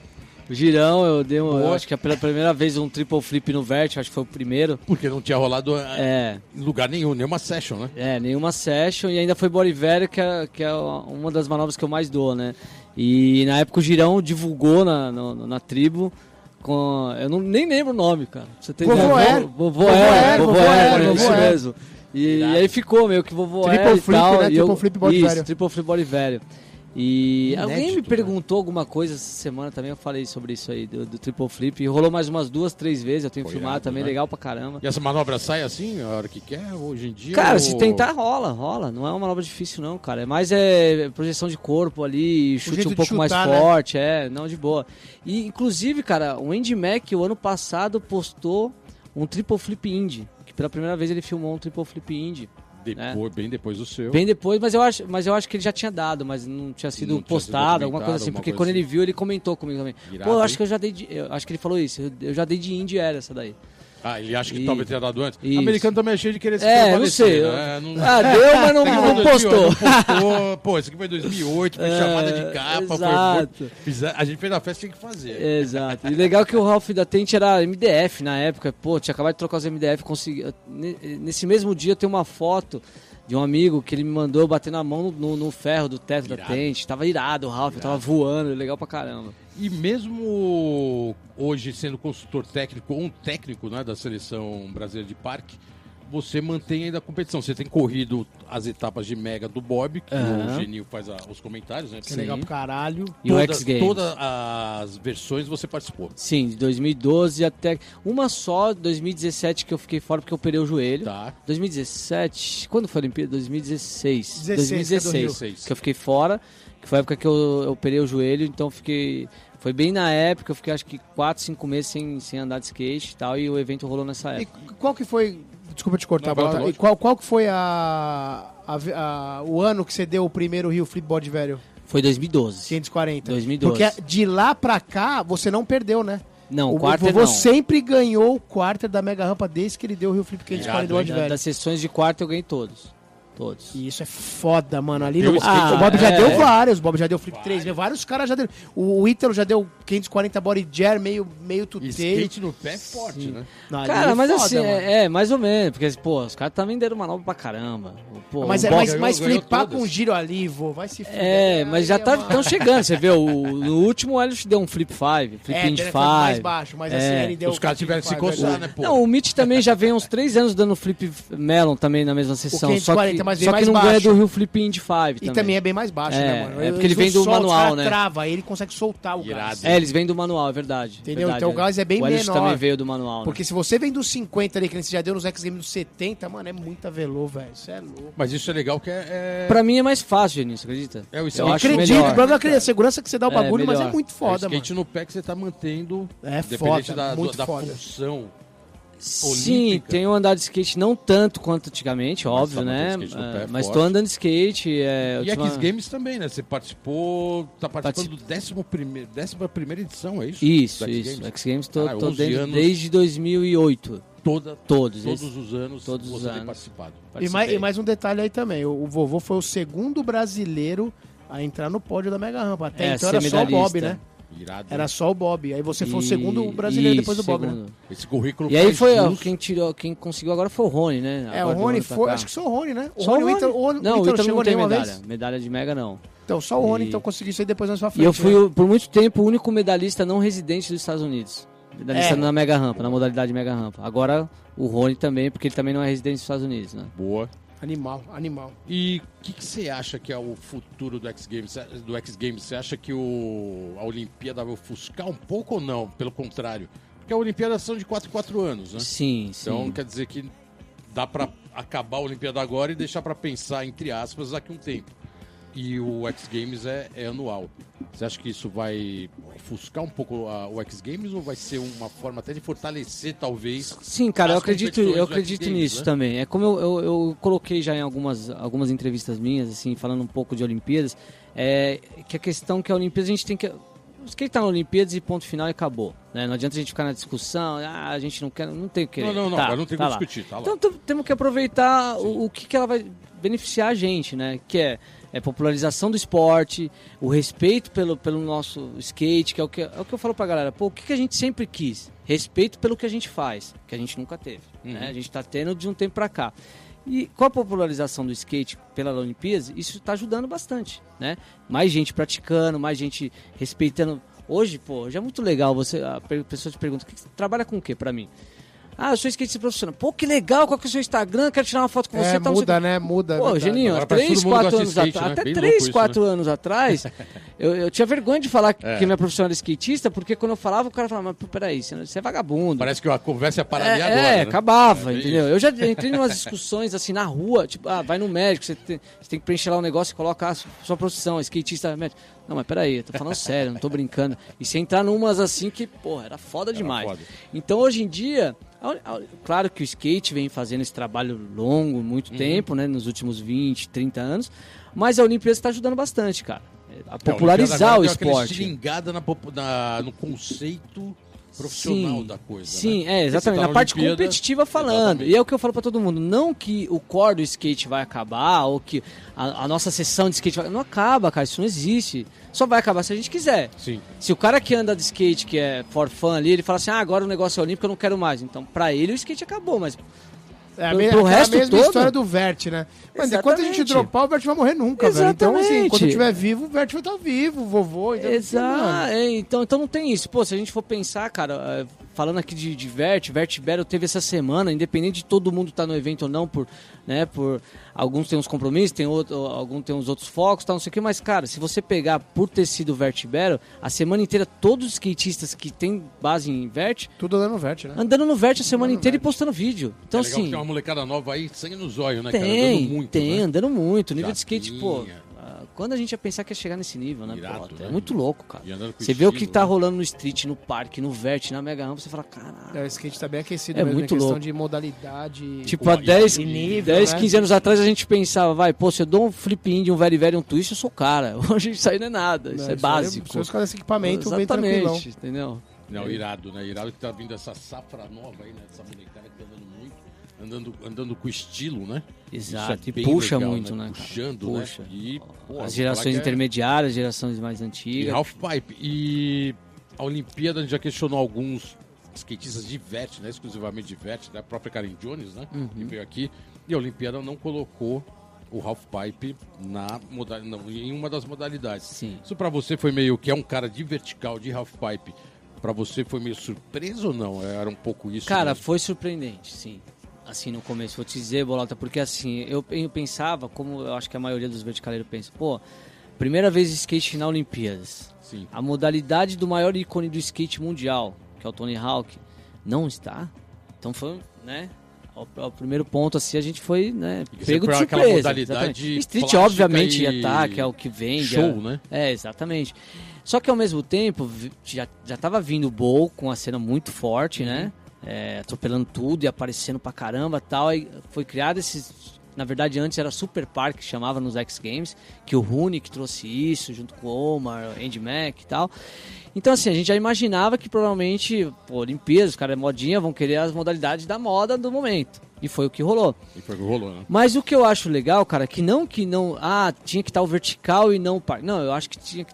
O Girão, eu dei um, eu acho que é pela primeira vez um triple flip no vert, acho que foi o primeiro. Porque não tinha rolado ah, É, em lugar nenhum, nenhuma session, né? é, nenhuma session e ainda foi body velho, que é, que é uma das manobras que eu mais dou, né? E na época o Girão divulgou na, no- na tribo com. Eu não, nem lembro o nome, cara. Você tem Air, é Vovô isso mesmo. E, e aí ficou meio que vovô Triple e flip, tal. né? e eu- Triple flip body isso, velho. triple flip body velho. E alguém me Inédito, perguntou alguma coisa essa semana também, eu falei sobre isso aí, do, do triple flip. E rolou mais umas duas, três vezes, eu tenho Foi filmado irado, também, né? legal pra caramba. E essa manobra sai assim, a hora que quer, hoje em dia? Cara, ou- se tentar, rola, rola. Não é uma manobra difícil, não, cara. É mais é projeção de corpo ali, chute um pouco mais chutar, né? forte, é, não de boa. E, inclusive, cara, o Andy Mack, o ano passado, postou um triple flip indie. Que pela primeira vez ele filmou um triple flip indie. Depois, Bem depois do seu. Bem depois, mas eu acho, mas eu acho que ele já tinha dado, mas não tinha sido Não tinha sido postado, alguma coisa assim. alguma Porque coisa quando assim. ele viu, ele comentou comigo também. Irado, Pô, eu acho hein? que eu já dei de. Eu acho que ele falou isso. Eu, eu já dei de indie era essa daí. Ah, ele acha que Isso. talvez tenha dado antes? O Isso. americano também é cheio de querer se É, não sei. né? Não... Ah, deu, mas não, não foi 2008, postou. Não postou. Pô, esse aqui foi 2008, foi É, chamada de capa. Exato. foi, fiz- a gente fez a festa, tinha que fazer. Exato. E legal que o Ralph da Tent era MDF na época. Pô, tinha acabado de trocar os MDF. Consegui... ne- Nesse mesmo dia tem uma foto de um amigo que ele me mandou bater na mão no, no ferro do teto da Irado. Tent. Tava irado o Ralph, tava voando, legal pra caramba. E mesmo hoje sendo consultor técnico ou um técnico né, da seleção brasileira de parque, você mantém ainda a competição. Você tem corrido as etapas de Mega do Bob, que Aham. o Genil faz a- os comentários, né? Que é legal pro caralho. E o X Games. Todas as versões você participou. Sim, de 2012 até. Uma só, 2017, que eu fiquei fora porque eu operei o joelho. Tá. 2017. Quando foi a Olimpíada? 2016. 16, que é do 2016. Que eu fiquei fora. Que foi a época que eu, eu operei o joelho, então fiquei. Foi bem na época, eu fiquei acho que 4, 5 meses sem, sem andar de skate e tal, e o evento rolou nessa E época. qual que foi. Desculpa te cortar, Não, Bota. E qual, qual que foi a, a- a- o ano que você deu o primeiro Rio Flip Body velho? Foi 2012. 540. 2012. Porque de lá pra cá, você não perdeu, né? Não, o o quarto vovô não. sempre ganhou o quarter da Mega Rampa desde que ele deu o Rio Flip 540 Irado, Body Da- velho. das sessões de quarto eu ganhei todos. Todos. E isso é foda, mano. Ali Deu no, Ah, o Bob já é. deu vários. O Bob já deu Flip 3, vários caras já deram. O, o Ítalo já deu 540 Body Jar, meio, meio tuteio. skate no pé é forte, né? Não, Cara, é mas foda, assim, é, é, mais ou menos, porque, pô, os caras também deram manobra pra caramba. Pô, Mas, é, mas ganhou flipar todas. com giro ali, vô, vai se fuder. É, mas já Aí, tá, estão chegando, você vê, o, no último o Elliot deu um flip 5, flip É, mais 5. baixo, mas É. assim, ele deu Os caras tiveram que se coçar, né, pô? Não, o Mitch também já vem uns 3 anos dando flip melon também na mesma sessão. Só 540, que, mas só que mais não baixo. ganha do Rio Flip Indy 5 E também. também é bem mais baixo, É, né, mano? é porque ele vem do soltam, manual, né? trava, aí ele consegue soltar o Irado. gás. É, eles vêm do manual, é verdade. Entendeu? verdade, Então o gás é bem o menor. também veio do manual, né? Porque se você vem dos 50 ali, que você já deu nos X Games dos 70, mano, é muita velô, velho. Isso é louco. Mas isso é legal que é. é... Pra mim é mais fácil, Geninho, você acredita? É o Eu skate. acho Acredito, melhor. o problema é que a segurança que você dá o É, bagulho, mas é muito é o foda, mano. skate no pé que você tá mantendo. É foda, da, muito da foda. função. Sim, tenho andado de skate não tanto quanto antigamente, óbvio, tá né? no pé mas forte. tô andando de skate. É, E última- X Games também, né? Você participou. Tá participando do décimo primeiro, décima primeira edição, é isso? Isso, Do X isso. Games? X Games tô, Cara, tô 11 dentro anos. desde 2008. Toda, Todos. todos esse- os anos todos os anos. participado. E mais, e mais um detalhe aí também. O, o vovô foi o segundo brasileiro a entrar no pódio da Mega Rampa. Até É, então era só o Bob, né? Irado. Era só o Bob. Aí você foi o E- segundo brasileiro depois do isso, Bob, né? segundo. Esse currículo E aí foi, ó, quem tirou, quem conseguiu agora foi o Rony, né? É, Agora o Rony foi. Acho que só o Rony, né? O Só Rony, o o Rony. O, Não, o Ítalo Ítalo chegou não tem medalha. vez. Medalha de mega não. Então, só o Rony E- então conseguiu isso aí depois pra E frente. eu fui, né? por muito tempo, o único medalhista não residente dos Estados Unidos. Medalhista É. na mega rampa, na modalidade mega rampa. Agora o Rony também, porque ele também não é residente dos Estados Unidos, né? Boa. Animal, animal. E o que, que você acha que é o futuro do X Games? Do X Games, você acha que o, a Olimpíada vai ofuscar um pouco ou não? Pelo contrário, porque a Olimpíada são de 4 em 4 anos, né? Sim, Então sim. quer dizer que dá pra acabar a Olimpíada agora e deixar pra pensar entre aspas daqui a um tempo. E o X Games é, é anual. Você acha que isso vai ofuscar um pouco a- o X Games ou vai ser uma forma até de fortalecer talvez? Sim, cara, eu acredito, eu acredito Games, nisso né? também. É como eu, eu, eu coloquei já em algumas, algumas entrevistas minhas, assim, falando um pouco de Olimpíadas, é que a questão que a Olimpíada a gente tem que. O skate tá na Olimpíadas e ponto final e acabou. Né? Não adianta a gente ficar na discussão, ah, a gente não quer, não tem o que. Não, não, não, tá, não tem tá lá. discutir, tá. Então tem- temos que aproveitar o, o que, que ela vai beneficiar a gente, né? Que é, é popularização do esporte, o respeito pelo, pelo nosso skate, que é o que, é o que eu falo pra galera. Pô, o que, que a gente sempre quis? Respeito pelo que a gente faz, que a gente nunca teve. Né? A gente tá tendo de um tempo pra cá. E com a popularização do skate pela Olimpíadas, isso está ajudando bastante, né? Mais gente praticando, mais gente respeitando. Hoje, pô, hoje é muito legal. Você, a pe- pessoa te pergunta, "Que que você trabalha com o quê pra mim? Ah, eu sou skatista profissional. Pô, que legal, qual que é o seu Instagram? Quero tirar uma foto com você. É, não sei o muda, quê." né? Muda. Pô, verdade. Geninho, há Agora parece que 3, todo mundo 4 gosta de anos skate, atrás, né? até Bem 3, louco isso, 4 anos atrás, eu, eu tinha vergonha de falar É. que minha profissão era skatista, porque quando eu falava, o cara falava, mas peraí, você você é vagabundo. Parece que a conversa ia parar É, ali agora. é, né? acabava, É, entendeu? isso. Eu já entrei em umas discussões assim na rua, tipo, ah, vai no médico, você tem, você tem que preencher lá um negócio e colocar a su- sua profissão, skatista médico. Não, mas peraí, eu tô falando sério, não tô brincando. E você entrar numas assim que, porra, era foda demais. foda. Então hoje em dia, claro que o skate vem fazendo esse trabalho longo, Uhum. muito tempo, né, nos últimos 20, 30 anos, mas a Olimpíada está ajudando bastante, cara. A É, a popularizar o deu esporte. estilingada na, na- no conceito profissional Sim, da coisa. Sim, né? é, exatamente. Tá Na parte Olimpíada, competitiva falando. exatamente. E é o que eu falo pra todo mundo. Não que o core do skate vai acabar, ou que a, a nossa sessão de skate vai... Não acaba, cara. Isso não existe. Só vai acabar se a gente quiser. Sim. Se o cara que anda de skate, que é for fun ali, ele fala assim, ah, agora o negócio é olímpico, eu não quero mais. Então, pra ele, o skate acabou, mas... É a, me- pro aquela resto mesma todo? história do Vert, né? Mano, enquanto a gente Exatamente. dropar, o Vert vai morrer nunca, velho. Então, assim, Exatamente. quando estiver vivo, o Vert vai estar vivo, o vovô. Então, Exato. É, então, então não tem isso. Pô, se a gente for pensar, cara, é, falando aqui de, de Vert, Vert Battle teve essa semana, independente de todo mundo estar no evento ou não, por, né, por alguns têm uns compromissos, tem outro, alguns têm uns outros focos, tal, não sei o que, mas, cara, se você pegar por ter sido Vert Battle, a semana inteira, todos os skatistas que têm base em Vert, Tudo dando Vert, né? andando no Vert a semana Andando no inteira e Vert. postando vídeo. Então, é legal que assim. tem uma molecada nova aí, sangue nos olhos, né, cara? Tem, Andando muito, tem, né? andando muito. Nível de skate, pô. Quando a gente ia pensar que ia chegar nesse nível, né? Irado, pô, né? É muito louco, cara. Você vê o que tá né? rolando no street, no parque, no vert, na mega rampa, você fala, caralho. É, o skate tá bem aquecido É mesmo, muito questão louco. de modalidade. Tipo, há e- 10, e nível, 10 né? 15 anos atrás a gente pensava, vai, pô, se eu dou um flip indie, um very very, um twist, eu sou o cara. Hoje isso aí não é nada, isso né, é básico. Só os caras desse equipamento bem tranquilão. Exatamente, entendeu? Não, irado, né? Irado que tá vindo essa safra nova aí, né? Essa molecada tá andando. Andando, com estilo, né? Exato, Isso é e puxa legal, muito, né, cara? Puxando, Puxa. né? E, pô, As gerações é- intermediárias, gerações mais E antigas. half pipe. E a Olimpíada a gente já questionou alguns skatistas de vert, né? Exclusivamente de vert, né? A própria Karen Jones, né? Uhum. Que veio aqui. E a Olimpíada não colocou o half pipe na moda- não, em uma das modalidades. Sim. Isso pra você foi meio que é um cara de vertical, de half pipe. Pra você foi meio surpresa ou não? Era um pouco isso. Cara, mesmo? foi surpreendente, sim. Assim, no começo, vou te dizer, Bolota, porque assim, eu, eu pensava, como eu acho que a maioria dos verticaleiros pensa, pô, primeira vez skate na Olimpíadas. Sim. A modalidade do maior ícone do skate mundial, que é o Tony Hawk, não está. Então foi, né? O, primeiro ponto, assim, a gente foi, né? E Pego de surpresa. modalidade. Street, obviamente, e ia estar, que é o que vende. Show, é- né? é, exatamente. Só que ao mesmo tempo, já, já tava vindo o Bowl com a cena muito forte, né? É, atropelando tudo e aparecendo pra caramba tal. Aí foi criado esses. Na verdade, antes era Super Park, que chamava nos X Games, que o Rune que trouxe isso, junto com o Omar, Andy Mack e tal. Então, assim, a gente já imaginava que provavelmente, pô, Olimpíadas, os caras é modinha, vão querer as modalidades da moda do momento. E foi o que rolou. E foi o que rolou, né? Mas o que eu acho legal, cara, que não que não. Ah, tinha que estar o vertical e não o parque. Não, eu acho que tinha que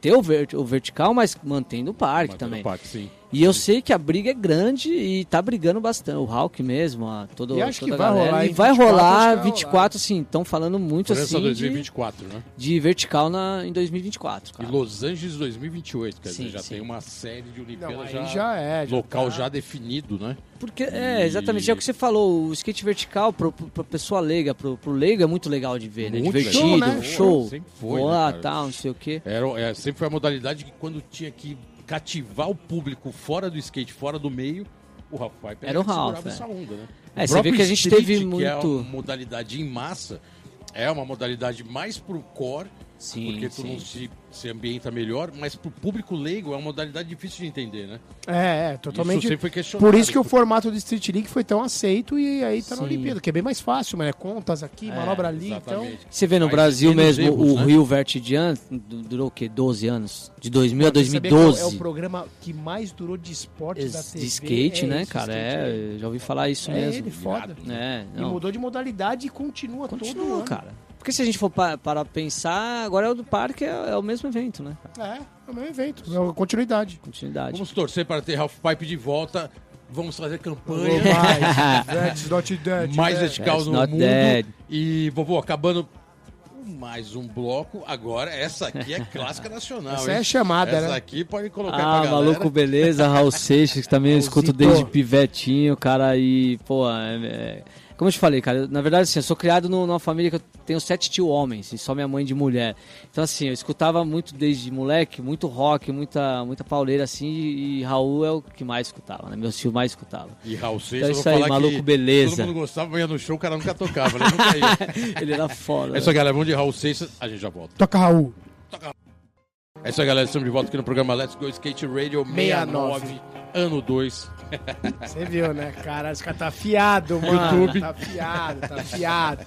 ter o, ver- o vertical, mas mantendo o parque Bateu no também. parque, sim. E eu sei que a briga é grande e tá brigando bastante. O Hulk mesmo, ó, todo, E acho toda que a vai galera. rolar e vai 24, acho rolar que vai 24, assim, estão falando muito França assim de, 2024, né? de vertical na, em 2024, E cara. Los Angeles 2028, quer dizer, Sim, já sim. tem uma série de Olimpíadas já, já é. já local tá. já definido, né? Porque, é, exatamente, é o que você falou, o skate vertical pro, pro, pra pessoa leiga, pro, pro leigo é muito legal de ver, né? Muito Divertido, show, Show, né? Sempre foi, né, cara? tal, não sei o quê. Era, é, sempre foi a modalidade que quando tinha que cativar o público fora do skate, fora do meio, o Half Pipe Era o segurava é. essa onda, né? É, O você vê que a gente street, teve que é muito- uma modalidade em massa, é uma modalidade mais pro core, Sim, porque tu não se, se ambienta melhor, mas pro público leigo é uma modalidade difícil de entender, né? É, é, Isso totalmente. sempre foi questionado. Por isso que o formato do Street League foi tão aceito e aí tá na Sim. Olimpíada, que é bem mais fácil, mas é contas aqui, É, manobra ali, então. Você vê no Mas Brasil mesmo, erros, o né? Rio Vertidian du- durou o quê? 12 anos? De 2000 a Você sabia que é o- 2012. É o programa que mais durou de esporte da Esse- TV. de skate, é né, esse, cara? skate aí. É, já ouvi falar isso É mesmo. ele, foda. É, E não. mudou de modalidade e continua, todo Continua, ano. cara. Porque se a gente for pa- para pensar, agora é o do parque, é, é o mesmo evento, né? É, é o mesmo evento, é uma continuidade. Continuidade. Vamos torcer para ter Half Pipe de volta. Vamos fazer campanha. Mais, That's not dead, mais vertical That's no not mundo. dead. E, vovô, acabando mais um bloco. Agora, essa aqui é clássica nacional, Essa hein? é chamada, Essa né? aqui pode colocar Ah, pra galera. maluco, beleza, Raul Seixas, que também eu escuto desde pivetinho, cara, e, pô, é- é- como eu te falei, cara, eu- na verdade, assim, eu sou criado no- numa família que eu tenho sete tio homens, e só minha mãe de mulher. Então, assim, eu escutava muito desde moleque, muito rock, muita, muita pauleira, assim, e, Raul é o que mais escutava, né? Meu tio mais escutava. E Raul Então Seixas, é eu isso aí, falar maluco, que beleza. todo mundo gostava, mas ia no show, o cara nunca tocava, né? Nunca ia. Ele era foda. É isso aí, galera. Vamos de Raul Seixas, a gente já volta. Toca Raul. É isso aí, galera. Estamos de volta aqui no programa Let's Go Skate Radio 69, 69. ano 2. Você viu, né, cara? Esse cara tá afiado, mano. YouTube. Tá afiado, tá afiado.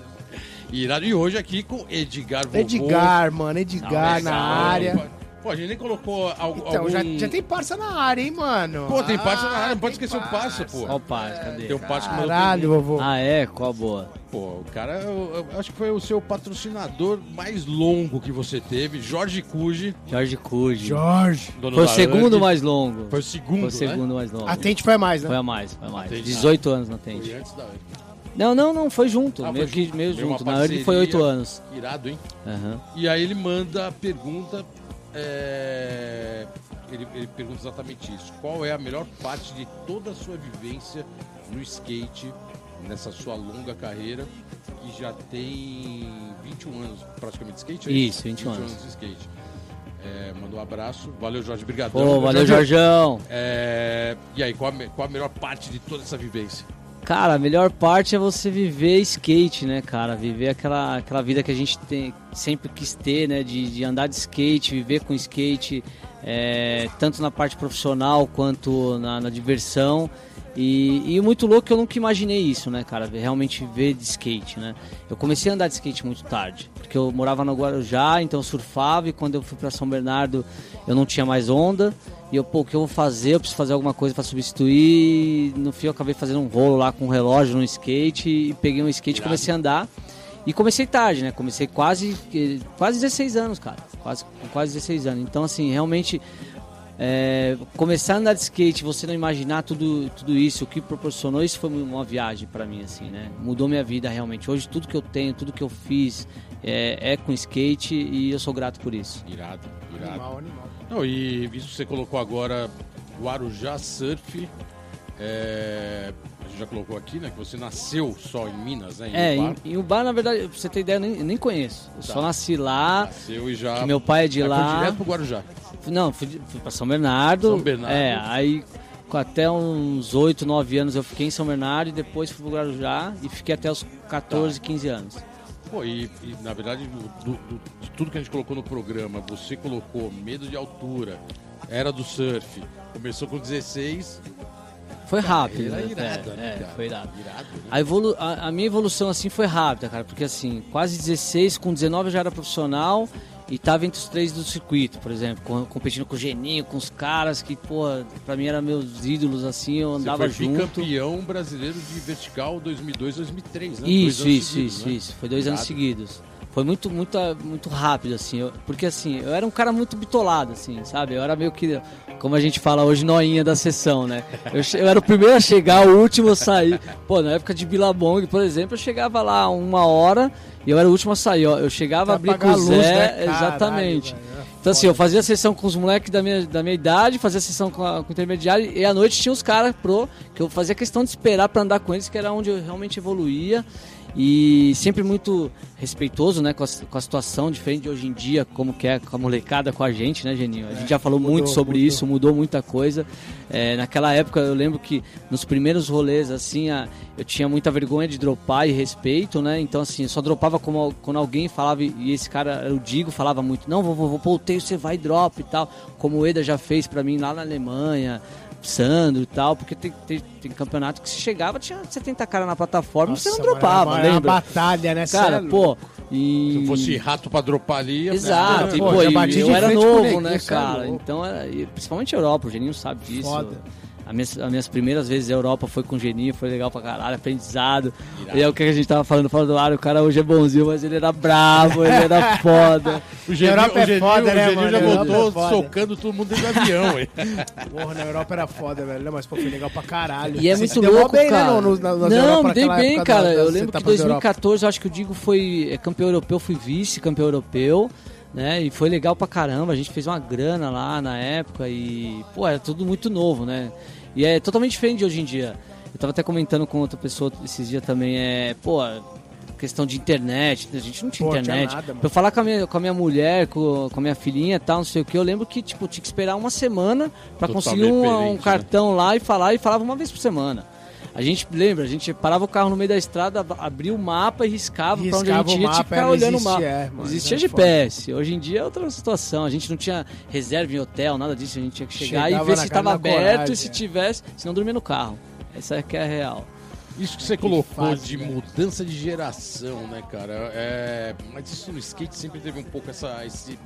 Irado. E hoje aqui com Edgar Vovô. Edgar, mano, Edgar Não, na área. Pô, a gente nem colocou algo, Então, algum... já, já tem parça na área, hein, mano? Pô, tem Ah, parça na área, não pode esquecer o parça, pô. Ó o par, cadê? Tem um parça que mandou Caralho, vovô. Ah, é? Qual a boa? Pô, o cara, eu, eu acho que foi o seu patrocinador mais longo que você teve, Jorge Cuji, Jorge Cuji. Jorge. dono Foi o segundo mais longo. Foi o segundo, Foi o né? segundo mais longo. Atente foi mais, né? Foi a mais, foi a mais. Atente. 18 anos na Foi Tente. antes da. Não, não, não, foi junto. Ah, meio foi que junto. meio junto. Na Early foi parceria. 8 anos. Irado, hein? Aham. E aí ele manda a pergunta. É, Ele, ele pergunta exatamente isso. Qual é a melhor parte de toda a sua vivência no skate, nessa sua longa carreira, que já tem 21 anos praticamente de skate? é Isso, 21 anos. de skate. É, mandou um abraço. Valeu, Jorge. Obrigadão. Pô, valeu, Jorjão. É, e aí, qual a, qual a melhor parte de toda essa vivência? Cara, a melhor parte é você viver skate, né, cara? Viver aquela, aquela vida que a gente tem, sempre quis ter, né? De, de andar de skate, viver com skate, é, tanto na parte profissional quanto na, na diversão. E, e muito louco eu nunca imaginei isso, né, cara? Realmente viver de skate, né? Eu comecei a andar de skate muito tarde, porque eu morava no Guarujá, então surfava e quando eu fui para São Bernardo eu não tinha mais onda. E eu, pô, o que eu vou fazer? Eu preciso fazer alguma coisa para substituir. No fim eu acabei fazendo um rolo lá com um relógio no skate e peguei um skate e comecei a andar. E comecei tarde, né? Comecei quase quase 16 anos, cara. Quase, com quase 16 anos. Então, assim, realmente é, começar a andar de skate, você não imaginar tudo, tudo isso, o que proporcionou, isso foi uma viagem pra mim, assim, né? Mudou minha vida realmente. Hoje tudo que eu tenho, tudo que eu fiz é, é com skate e eu sou grato por isso. Irado, irado. Animal, animal. Não, e isso que você colocou agora, Guarujá Surf, é, a gente já colocou aqui, né? Que você nasceu só em Minas, né? Em É, Ubar. em, em Ubar, na verdade, pra você ter ideia, eu nem, nem conheço. Eu Tá. só nasci lá, Nasceu e já. que meu pai é de já foi lá. direto pro Guarujá. Não, fui, fui pra São Bernardo. São Bernardo. É, aí com até uns 8, 9 anos eu fiquei em São Bernardo e depois fui pro Guarujá e fiquei até os 14, Tá. 15 anos. Pô, e, e, na verdade, do- do- de tudo que a gente colocou no programa, você colocou medo de altura, era do surf, começou com 16. Foi rápido, Era né? irada, é, né, é, cara? foi irado. Irado, né? A, evolu a, a minha evolução assim foi rápida, cara, porque assim, quase 16, com 19 eu já era profissional e tava entre os três do circuito, por exemplo, com- competindo com o Geninho, com os caras que, pô, pra mim eram meus ídolos assim, eu Você andava foi junto. bicampeão brasileiro de vertical 2002, 2003, né? Isso, Dois anos isso, seguidos, isso, né? isso. Foi dois anos Irado. seguidos. Foi muito, muito, muito rápido, assim. eu- porque, assim, eu era um cara muito bitolado, assim, sabe? Eu era meio que, como a gente fala hoje, noinha da sessão, né? Eu, eu era o primeiro a chegar, o último a sair. Pô, na época de Billabong, por exemplo, eu chegava lá uma hora e eu era o último a sair, ó. Eu chegava, abria com o a luz, Zé, né? Caralho, exatamente. velho, é Então, assim, eu fazia a sessão com os moleques da minha, da minha idade, fazia a sessão com, a, com o intermediário, e à noite tinha os caras pro, que eu fazia questão de esperar pra andar com eles, que era onde eu realmente evoluía. E sempre muito respeitoso, né, com a, com a situação, diferente de hoje em dia, como que é com a molecada com a gente, né, Geninho? A gente já falou mudou, muito sobre mudou. isso, mudou muita coisa. É, naquela época eu lembro que nos primeiros rolês, assim, a- eu tinha muita vergonha de dropar e respeito, né? Então, assim, eu só dropava como, quando alguém falava, e esse cara, o Digo, falava muito, não, vou, vou, vou pôr o você vai drop e tal, como o Eda já fez pra mim lá na Alemanha. Sandro e tal, porque tem, tem, tem campeonato que se chegava, tinha 70 caras na plataforma, você não Nossa, dropava, mano, era uma batalha, né? Cara, é pô, e... Se fosse rato pra dropar ali... ia- Exato, né? e, Pô, e de eu era novo, né, é cara? Então, era, e principalmente a Europa, o Geninho sabe disso. Foda. As minhas, as minhas primeiras vezes na Europa foi com o Geninho, foi legal pra caralho, aprendizado. E é o que a gente tava falando fora do ar, o cara hoje é bonzinho, mas ele era bravo, ele era foda. O Geninho, Europa é o Geninho, foda, o né, Geninho já voltou é socando todo mundo dentro do avião, hein? Porra, na Europa era foda, velho. Não, mas pô, foi legal pra caralho. E é muito deu louco, bem, cara. Né, no, não, Europa me dei bem, cara. da- eu lembro que em etapas da Europa. 2014, eu acho que o Digo foi é, campeão europeu, fui vice-campeão europeu, né? E foi legal pra caramba. A gente fez uma grana lá na época e, pô, era tudo muito novo, né? E é totalmente diferente de hoje em dia. Eu tava até comentando com outra pessoa esses dias também, é, pô, questão de internet, a gente não tinha Pô, tinha internet. nada, mano. pra eu falar com a minha, com a minha mulher, com, com a minha filhinha e tal, não sei o que, eu lembro que, tipo, tinha que esperar uma semana pra Totalmente conseguir um, um né? cartão lá e falar, e falava uma vez por semana. A gente lembra, a gente parava o carro no meio da estrada, ab- abria o mapa e riscava, pra onde a Riscava gente ia, tinha que mapa, ficar é, olhando o existia, mapa. é, mano, existia é GPS. Hoje em dia é outra situação. A gente não tinha reserva em hotel, nada disso. A gente tinha que chegar Chegava e ver se estava aberto coragem, e se é. tivesse, se não dormia no carro. Essa é que é a real. Isso que você colocou fase, de né? mudança de geração, né, cara? É, mas isso no skate sempre teve um pouco essa, esse,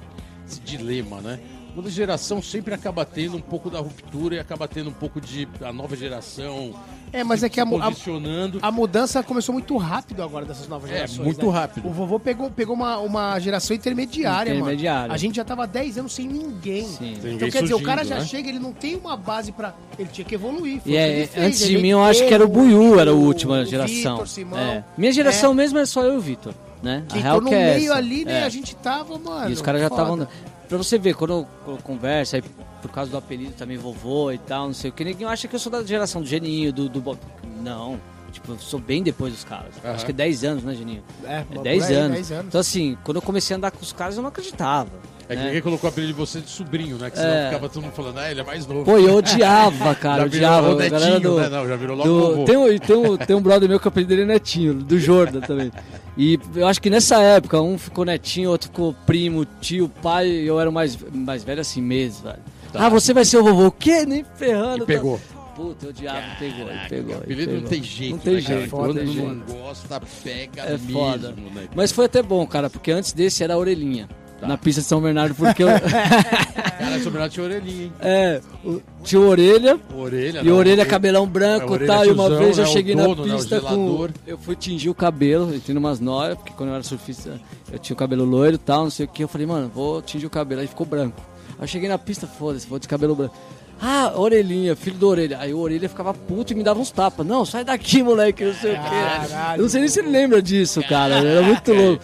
esse dilema, né? Toda geração sempre acaba tendo um pouco da ruptura e acaba tendo um pouco de a nova geração É, mas é que a, a, a mudança começou muito rápido agora dessas novas É, gerações. muito né? rápido. O vovô pegou, pegou uma, uma geração intermediária, Intermediária. mano. A gente já tava há 10 anos sem ninguém. Sim. Então ninguém quer dizer, o cara já né? chega, ele não tem uma base pra. Ele tinha que evoluir. E é, fez, antes de mim, eu acho que era o Buiu, era a última o geração. Vitor, Simão, É. Minha geração mesmo é só eu e o Vitor, né? Que a real no que é meio essa. ali, né? É. A gente tava, mano. E os caras já estavam. Pra você ver, quando eu, quando eu converso, aí, por causa do apelido também vovô e tal, não sei o que, ninguém acha que eu sou da geração do Geninho, do. do Bob. não. Tipo, eu sou bem depois dos caras. Aham. Acho que é 10 anos, né, Geninho? É, É por 10 aí, anos. 10 anos. Então, assim, quando eu comecei a andar com os caras, eu não acreditava. É que né? ninguém colocou o apelido de você de sobrinho, né? Que senão É. ficava todo mundo falando, ah, ele é mais novo. Pô, eu odiava, cara. já eu virou odiava. o a galera netinho, do, né? Não, já virou logo do- tem, um, tem, um, tem um brother meu que o apelido dele é Netinho, do Jordan também. E eu acho que nessa época, um ficou netinho, outro ficou primo, tio, pai, e eu era o mais, mais velho assim mesmo, velho. Tá. Ah, você vai ser o vovô. O quê? Nem ferrando. E pegou. Tá... Puta, eu odiava, pegou, ele pegou. ele Apelido não pegou. tem jeito, Não tem né, jeito, Quando não tem não jeito. gosta, pega É mesmo, foda. né? Mas foi até bom, cara, porque antes desse era a orelhinha. Na pista de São Bernardo, porque eu. Cara, sobrenome tinha orelhinha, hein? é, o- tinha orelha, Orelha, E não. orelha, cabelão branco É, e tal. E uma tiozão, vez eu né? Cheguei dono, na né? Pista com. zelador. Eu fui tingir o cabelo, eu tinha umas noias, porque quando eu era surfista eu tinha o cabelo loiro e tal, não sei o que. Eu falei, mano, vou tingir o cabelo. Aí ficou branco. Aí eu cheguei na pista, foda-se, vou de cabelo branco. Ah, orelhinha, filho da orelha. Aí o orelha ficava puto e me dava uns tapas. Não, sai daqui, moleque, não sei o que. Caralho. Eu não sei nem se ele lembra disso, cara. Era muito louco.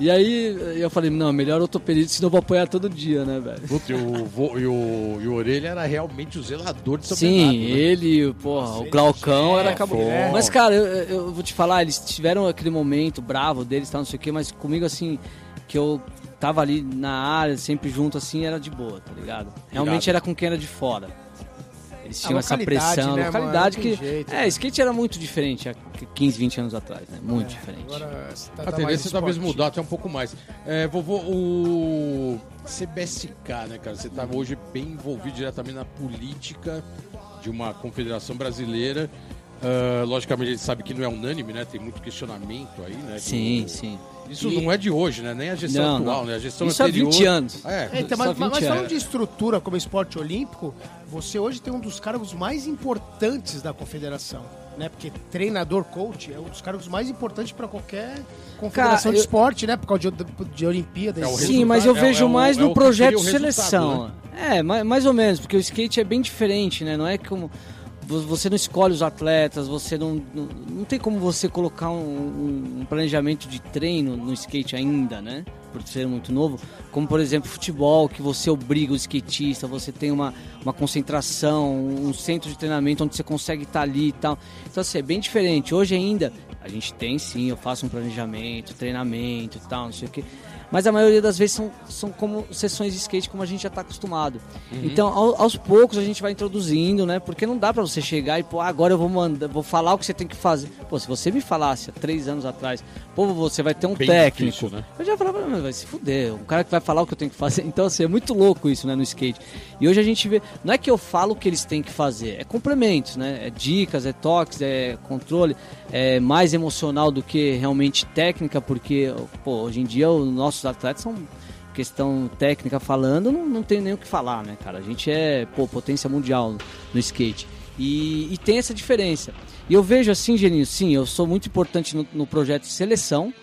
E aí eu falei, não, melhor ortopedista, senão eu vou apoiar todo dia, né, velho? Puta, e o, vo- e, o, e o Orelha era realmente o zelador de São Sim, Bernardo, né? ele, porra, o Glaucão era acabou. é. Mas, cara, eu, eu vou te falar, eles tiveram aquele momento bravo deles, tal, não sei o quê, mas comigo, assim, que eu tava ali na área, sempre junto, assim, era de boa, tá ligado? Realmente Irado. era com quem era de fora. Eles tinham essa pressão, né, localidade mano? Que. jeito, é, né? skate era muito diferente há 15, 20 anos atrás, né? Muito diferente. Agora você tá, A tá tendência é talvez mudar até um pouco mais. É, vovô, o CBSK, né, cara? Você tá hoje bem envolvido diretamente na política de uma confederação brasileira. Ah, logicamente, a gente sabe que não é unânime, né? Tem muito questionamento aí, né? Sim, do- sim. Isso E- não é de hoje, né? Nem a gestão Não, atual, não. né? A gestão Isso há anterior. 20 anos. É, É, então, mas, mas 20 falando anos. de estrutura como esporte olímpico, você hoje tem um dos cargos mais importantes da confederação. né? Porque treinador, coach, é um dos cargos mais importantes para qualquer confederação Cara, de eu- esporte, né? Por causa de, de Olimpíadas. É Sim, mas eu é- vejo é mais é no projeto seleção. né? É, mais, mais ou menos, porque o skate é bem diferente, né? Não é como. Vo- Você não escolhe os atletas, você não. Não, não tem como você colocar um, um- planejamento de treino no skate ainda, né? Por ser muito novo. Como, por exemplo, futebol, que você obriga o skatista, você tem uma, uma concentração, um centro de treinamento onde você consegue estar ali e tal. Então, assim, é bem diferente. Hoje ainda, a gente tem sim, eu faço um planejamento, treinamento e tal, não sei o quê. Mas a maioria das vezes são, são como sessões de skate como a gente já está acostumado. Então, ao- aos poucos a gente vai introduzindo, né? Porque não dá para você chegar e, pô, agora eu vou mandar, vou falar o que você tem que fazer. Pô, se você me falasse há três anos atrás, pô, você vai ter um Bem técnico. difícil, né? Eu já falava, "Mas vai se fuder, um cara que vai falar o que eu tenho que fazer. Então, assim, é muito louco isso, né, no skate. E hoje a gente vê, não é que eu falo o que eles têm que fazer, é complementos, né? É dicas, é toques, é controle, é mais emocional do que realmente técnica, porque, pô, hoje em dia os nossos atletas são questão técnica falando, não, não tem nem o que falar, né, cara? A gente é, pô, potência mundial no, skate. E, e tem essa diferença. E eu vejo assim, Geninho, sim, eu sou muito importante no, no projeto de seleção,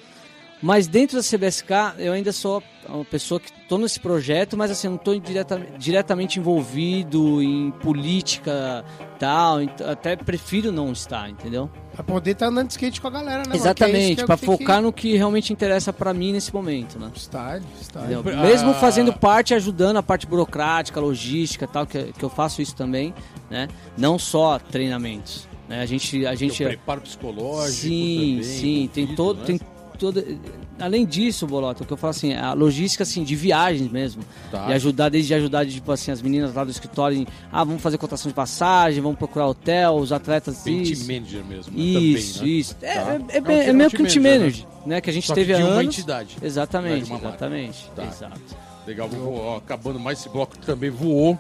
mas dentro da CBSK, eu ainda sou uma pessoa que estou nesse projeto, mas assim, não estou direta, diretamente envolvido em política tal. Até prefiro não estar, entendeu? Pra poder estar andando de skate com a galera, né? é Exatamente, é para focar que... no que realmente interessa para mim nesse momento, né? Style, style. Entendeu? Ah. Mesmo fazendo parte, ajudando a parte burocrática, logística tal, que, que eu faço isso também, né? Não só treinamentos. Né? A gente. A gente o preparo psicológico sim, também, sim, tem todo. né? Tem todo, além disso, Bolota, o que eu falo assim, a logística assim, de viagens mesmo. Tá. E ajudar, desde ajudar, tipo assim, as meninas lá do escritório em, ah, vamos fazer cotação de passagem, vamos procurar hotel, os atletas. Team manager mesmo, né? Isso, também, né? isso. É, Tá. é, é, É é team- meio que um team manager, manager, né? Que a gente Só que teve de há uma anos. entidade. Exatamente, de uma exatamente. Tá. Exato. Legal, vou, ó, acabando mais esse bloco que também voou.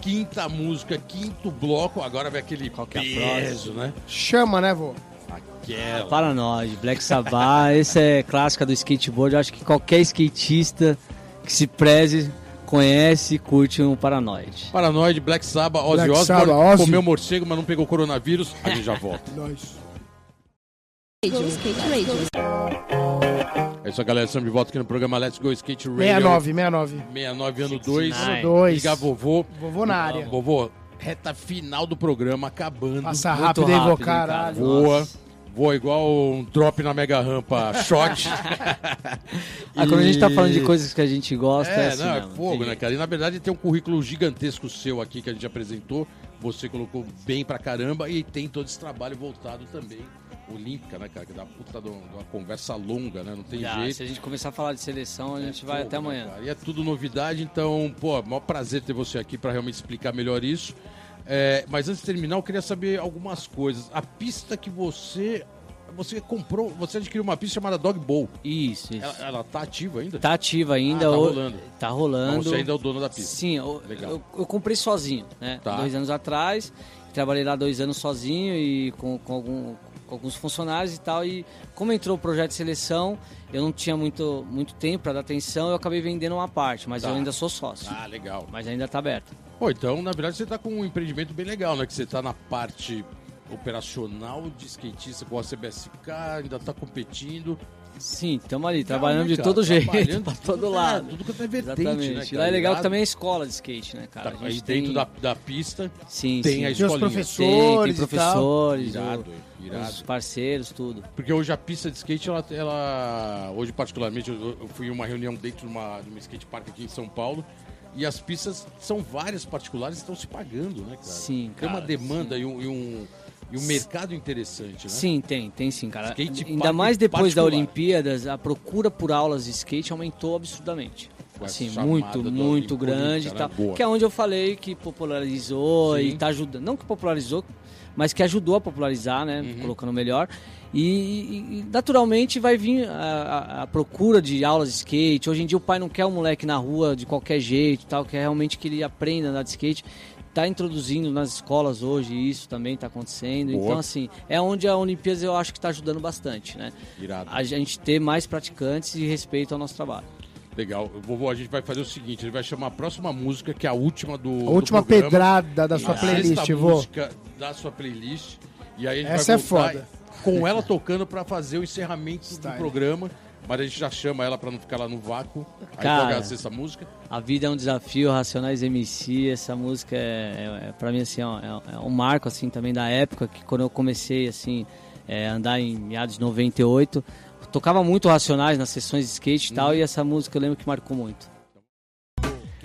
Quinta música, quinto bloco, agora vai aquele Qual que é a peso, né? Chama, né, vô? Nós, Black Sabbath, esse é clássica do skateboard. Eu acho que qualquer skatista que se preze, conhece e curte um Paranoid. Paranoid, Black Sabbath, Ozzy Black Osbourne, Sabbath, Ozzy. comeu morcego, mas não pegou coronavírus, a gente já volta. Nós. É isso, galera, estamos de volta aqui no programa Let's Go Skate Radio. 69, 69. 69 ano 2. Ano dois. Ligar vovô. Vovô na área. Vovô, reta final do programa, acabando. Passa rápido rápido, hein, cara? caralho. Voa. Nossa. Voa igual um drop na mega rampa shot. Ah, quando a gente tá falando de coisas que a gente gosta, é, É, assim não, é fogo, né, cara? E na verdade tem um currículo gigantesco seu aqui que a gente apresentou. Você colocou bem pra caramba e tem todo esse trabalho voltado também. Olímpica, né, cara? Que dá puta de uma uma conversa longa, né? Não tem Já, jeito. se a gente começar a falar de seleção, a gente É vai até né, amanhã. cara? E é tudo novidade, então, pô, maior prazer ter você aqui pra realmente explicar melhor isso. É, mas antes de terminar, eu queria saber algumas coisas. A pista que você. Você comprou, você adquiriu uma pista chamada Dog Bowl. Isso, isso. Ela, ela tá ativa ainda? Tá ativa ainda. Ah, tá o- rolando. Tá rolando. Mas você ainda é o dono da pista. Sim, eu, Legal. eu, eu comprei sozinho, né? Tá. Dois anos atrás. Trabalhei lá dois anos sozinho e com, com, algum- com alguns funcionários e tal. E como entrou o projeto de seleção, eu não tinha muito, muito tempo para dar atenção, eu acabei vendendo uma parte, mas Tá. eu ainda sou sócio. Ah, legal. Mas ainda tá aberto. Pô, então, na verdade, você tá com um empreendimento bem legal, né? Que você tá na parte operacional de skatista com a CBSK, ainda tá competindo. Sim, estamos ali, Legal, trabalhando né, de cara? todo jeito, de todo tudo, lado. É, tudo quanto é vertente, Exatamente. né, cara? lá é legal que também é escola de skate, né, cara? Tá, A aí gente dentro tem... da, da pista Sim, tem sim. a Tem os escolinha. professores. Tem, tem professores, Irado, o- irado. os parceiros, tudo. Porque hoje a pista de skate, ela, ela- hoje particularmente, eu, eu fui em uma reunião dentro de uma, de uma skate park aqui em São Paulo, e as pistas são várias particulares e estão se pagando, né, cara? Sim, Tem uma cara, demanda e um, e, um, e um mercado interessante, né? Sim, tem, tem sim, cara. Skate Ainda mais depois da. Olimpíadas, a procura por aulas de skate aumentou absurdamente. Com Assim, muito, muito grande e né? tal. Boa. Que é onde eu falei que popularizou Sim. e tá ajudando. Não que popularizou, mas que ajudou a popularizar, né? Uhum. Colocando melhor. E, e- naturalmente vai vir a, a- a procura de aulas de skate. Hoje em dia o pai não quer o moleque na rua de qualquer jeito, e tal, quer realmente que ele aprenda a andar de skate. Tá introduzindo nas escolas hoje isso também está acontecendo. Boa. Então, assim, é onde a Olimpíadas eu acho que está ajudando bastante, né? Irado. A gente ter mais praticantes e respeito ao nosso trabalho. Legal. Vovô, a gente vai fazer o seguinte, ele vai chamar a próxima música, que é a última do A última do pedrada da sua A playlist, sexta vô. música da sua playlist. E aí a gente Essa é vai voltar foda. Com ela tocando pra fazer o encerramento Style. do programa. Mas a gente já chama ela pra não ficar lá no vácuo. Aí Cara. ser essa música? A vida é um desafio, Racionais MC, essa música é, é, é para mim assim, ó, é, é um marco assim também da época que quando eu comecei assim é, a andar em meados de 98, eu tocava muito Racionais nas sessões de skate e tal, e essa música eu lembro que marcou muito.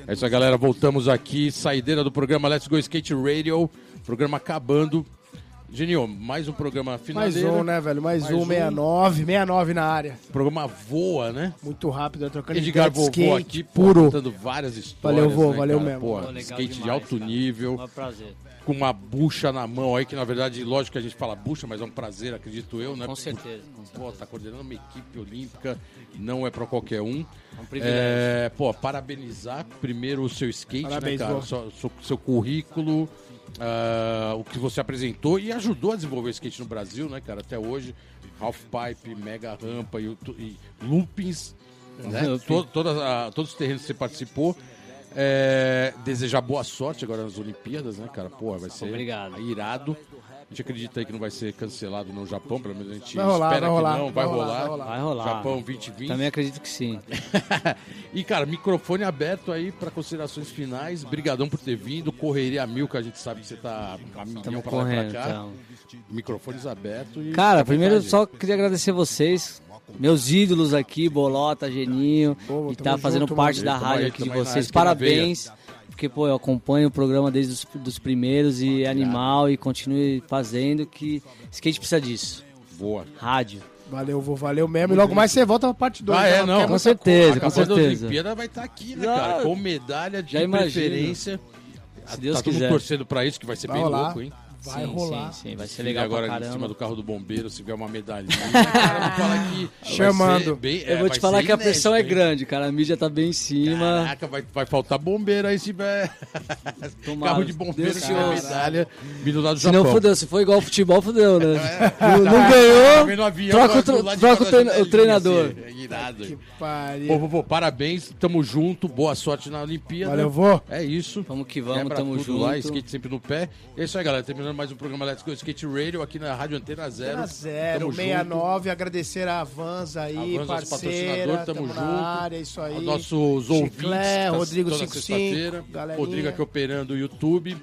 É isso aí, galera. Voltamos aqui. Saideira do programa Let's Go Skate Radio. Programa acabando. Genio, mais um programa Mais finaleira. um, né, velho? Mais, Mais um, um. 69. 69 na área. O programa voa, né? Muito rápido, né? trocando Edgar de vovô skate aqui, puro. contando várias histórias. Valeu, vô, né, valeu cara? mesmo. Pô, Pô, legal skate de demais, alto cara. nível, É um prazer. com uma bucha na mão aí, que na verdade, lógico que a gente fala bucha, mas é um prazer, acredito eu, né? Com certeza. Pô, tá coordenando uma equipe olímpica, não é pra qualquer um. É um privilégio. É, pô, parabenizar primeiro o seu skate, Parabéns, né, cara? seu- seu currículo, ah, o que você apresentou e ajudou a desenvolver o skate no Brasil, né, cara? Até hoje, half pipe, mega rampa e, e loopings, né? Looping. To- todas a- todos os terrenos que você participou. É, desejar boa sorte agora nas Olimpíadas, né, cara? Pô, vai ser Obrigado. irado. A gente acredita aí que não vai ser cancelado no Japão, pelo menos a gente Vai rolar, espera vai rolar, que não. Vai, vai rolar, rolar. vai rolar. Vai rolar. Japão 2020. Também acredito que sim. e, cara, microfone aberto aí para considerações finais. Brigadão por ter vindo. Correria a mil, que a gente sabe que você tá a milhão pra lá e correndo. pra cá. Então. Microfones abertos. E Cara, primeiro só queria agradecer vocês, meus ídolos aqui, Bolota, Geninho, Pô, que tamo tá fazendo junto, parte mano. da rádio aqui de vocês. Parabéns, porque pô, eu acompanho o programa desde os dos primeiros e é animal e continue fazendo que skate precisa disso. Boa. Rádio. Valeu, vô, valeu mesmo. E logo mais você volta pra parte 2. Ah, é, não. Com certeza, com Acabando a certeza. Olimpíada vai estar aqui, né, cara? Com medalha de já imagino. preferência. Se Deus tá todo mundo quiser. torcendo pra isso, que vai ser Vai bem rolar. louco, hein? Vai sim, rolar. Sim, sim, vai ser Se legal agora pra em cima do carro do bombeiro, se vier uma medalhinha, cara, que Chamando. bem- é, Eu vou te falar que a inédito, pressão é hein? grande, cara. A mídia tá bem em cima. Caraca, vai, vai faltar bombeiro aí se tiver. Tomara. Carro de bombeiro, se medalha vindo lá do Se Japão. não fudeu, se for igual ao futebol, fudeu, né? Não, não Tá ganhou, vendo o avião troca o troca o treina- treinador. assim, é irado. Que Pô, pariu. pô, pô, parabéns, tamo junto, boa sorte na Olimpíada. Valeu, vô. É isso. Vamos que vamos, Quebra tamo junto. lá, skate sempre no pé. É isso aí, galera. Terminando mais um programa Let's Go Skate Radio aqui na Rádio Antena Zero. Antena Zero, Tamo 69, agradecer a Vans A aí, Vans, nosso parceira, patrocinador, tamo tamo junto. área, isso aí. Aos nossos ouvintes. Chiclé, tá Rodrigo toda 55, sexta-feira. galerinha. Rodrigo aqui operando o YouTube.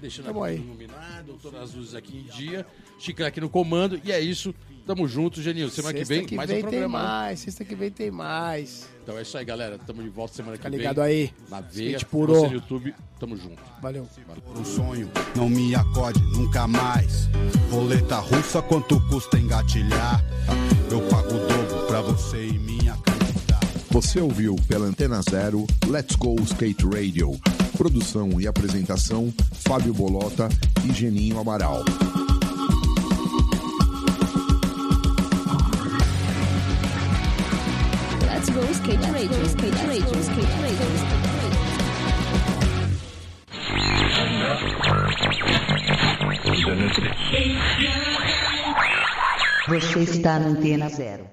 Deixando aqui iluminado, todas as luzes aqui em dia. Chiclé aqui no comando. E é isso. Tamo junto, Genil. Semana que Sexta vem, que mais vem um tem programa. né? mais, sexta que vem tem mais. Então é isso aí, galera. Tamo de volta semana que Fica vem. ligado aí. Na veia. Você no YouTube. Tamo junto. Valeu. um sonho, não me acode nunca mais. Roleta russa, quanto custa engatilhar? Eu pago o dobro pra você e minha candidatar. Você ouviu pela Antena Zero Let's Go Skate Radio. Produção e apresentação: Fábio Bolota e Geninho Amaral. Let's go skate radio, skate radio, skate radio. Você está na Antena Zero.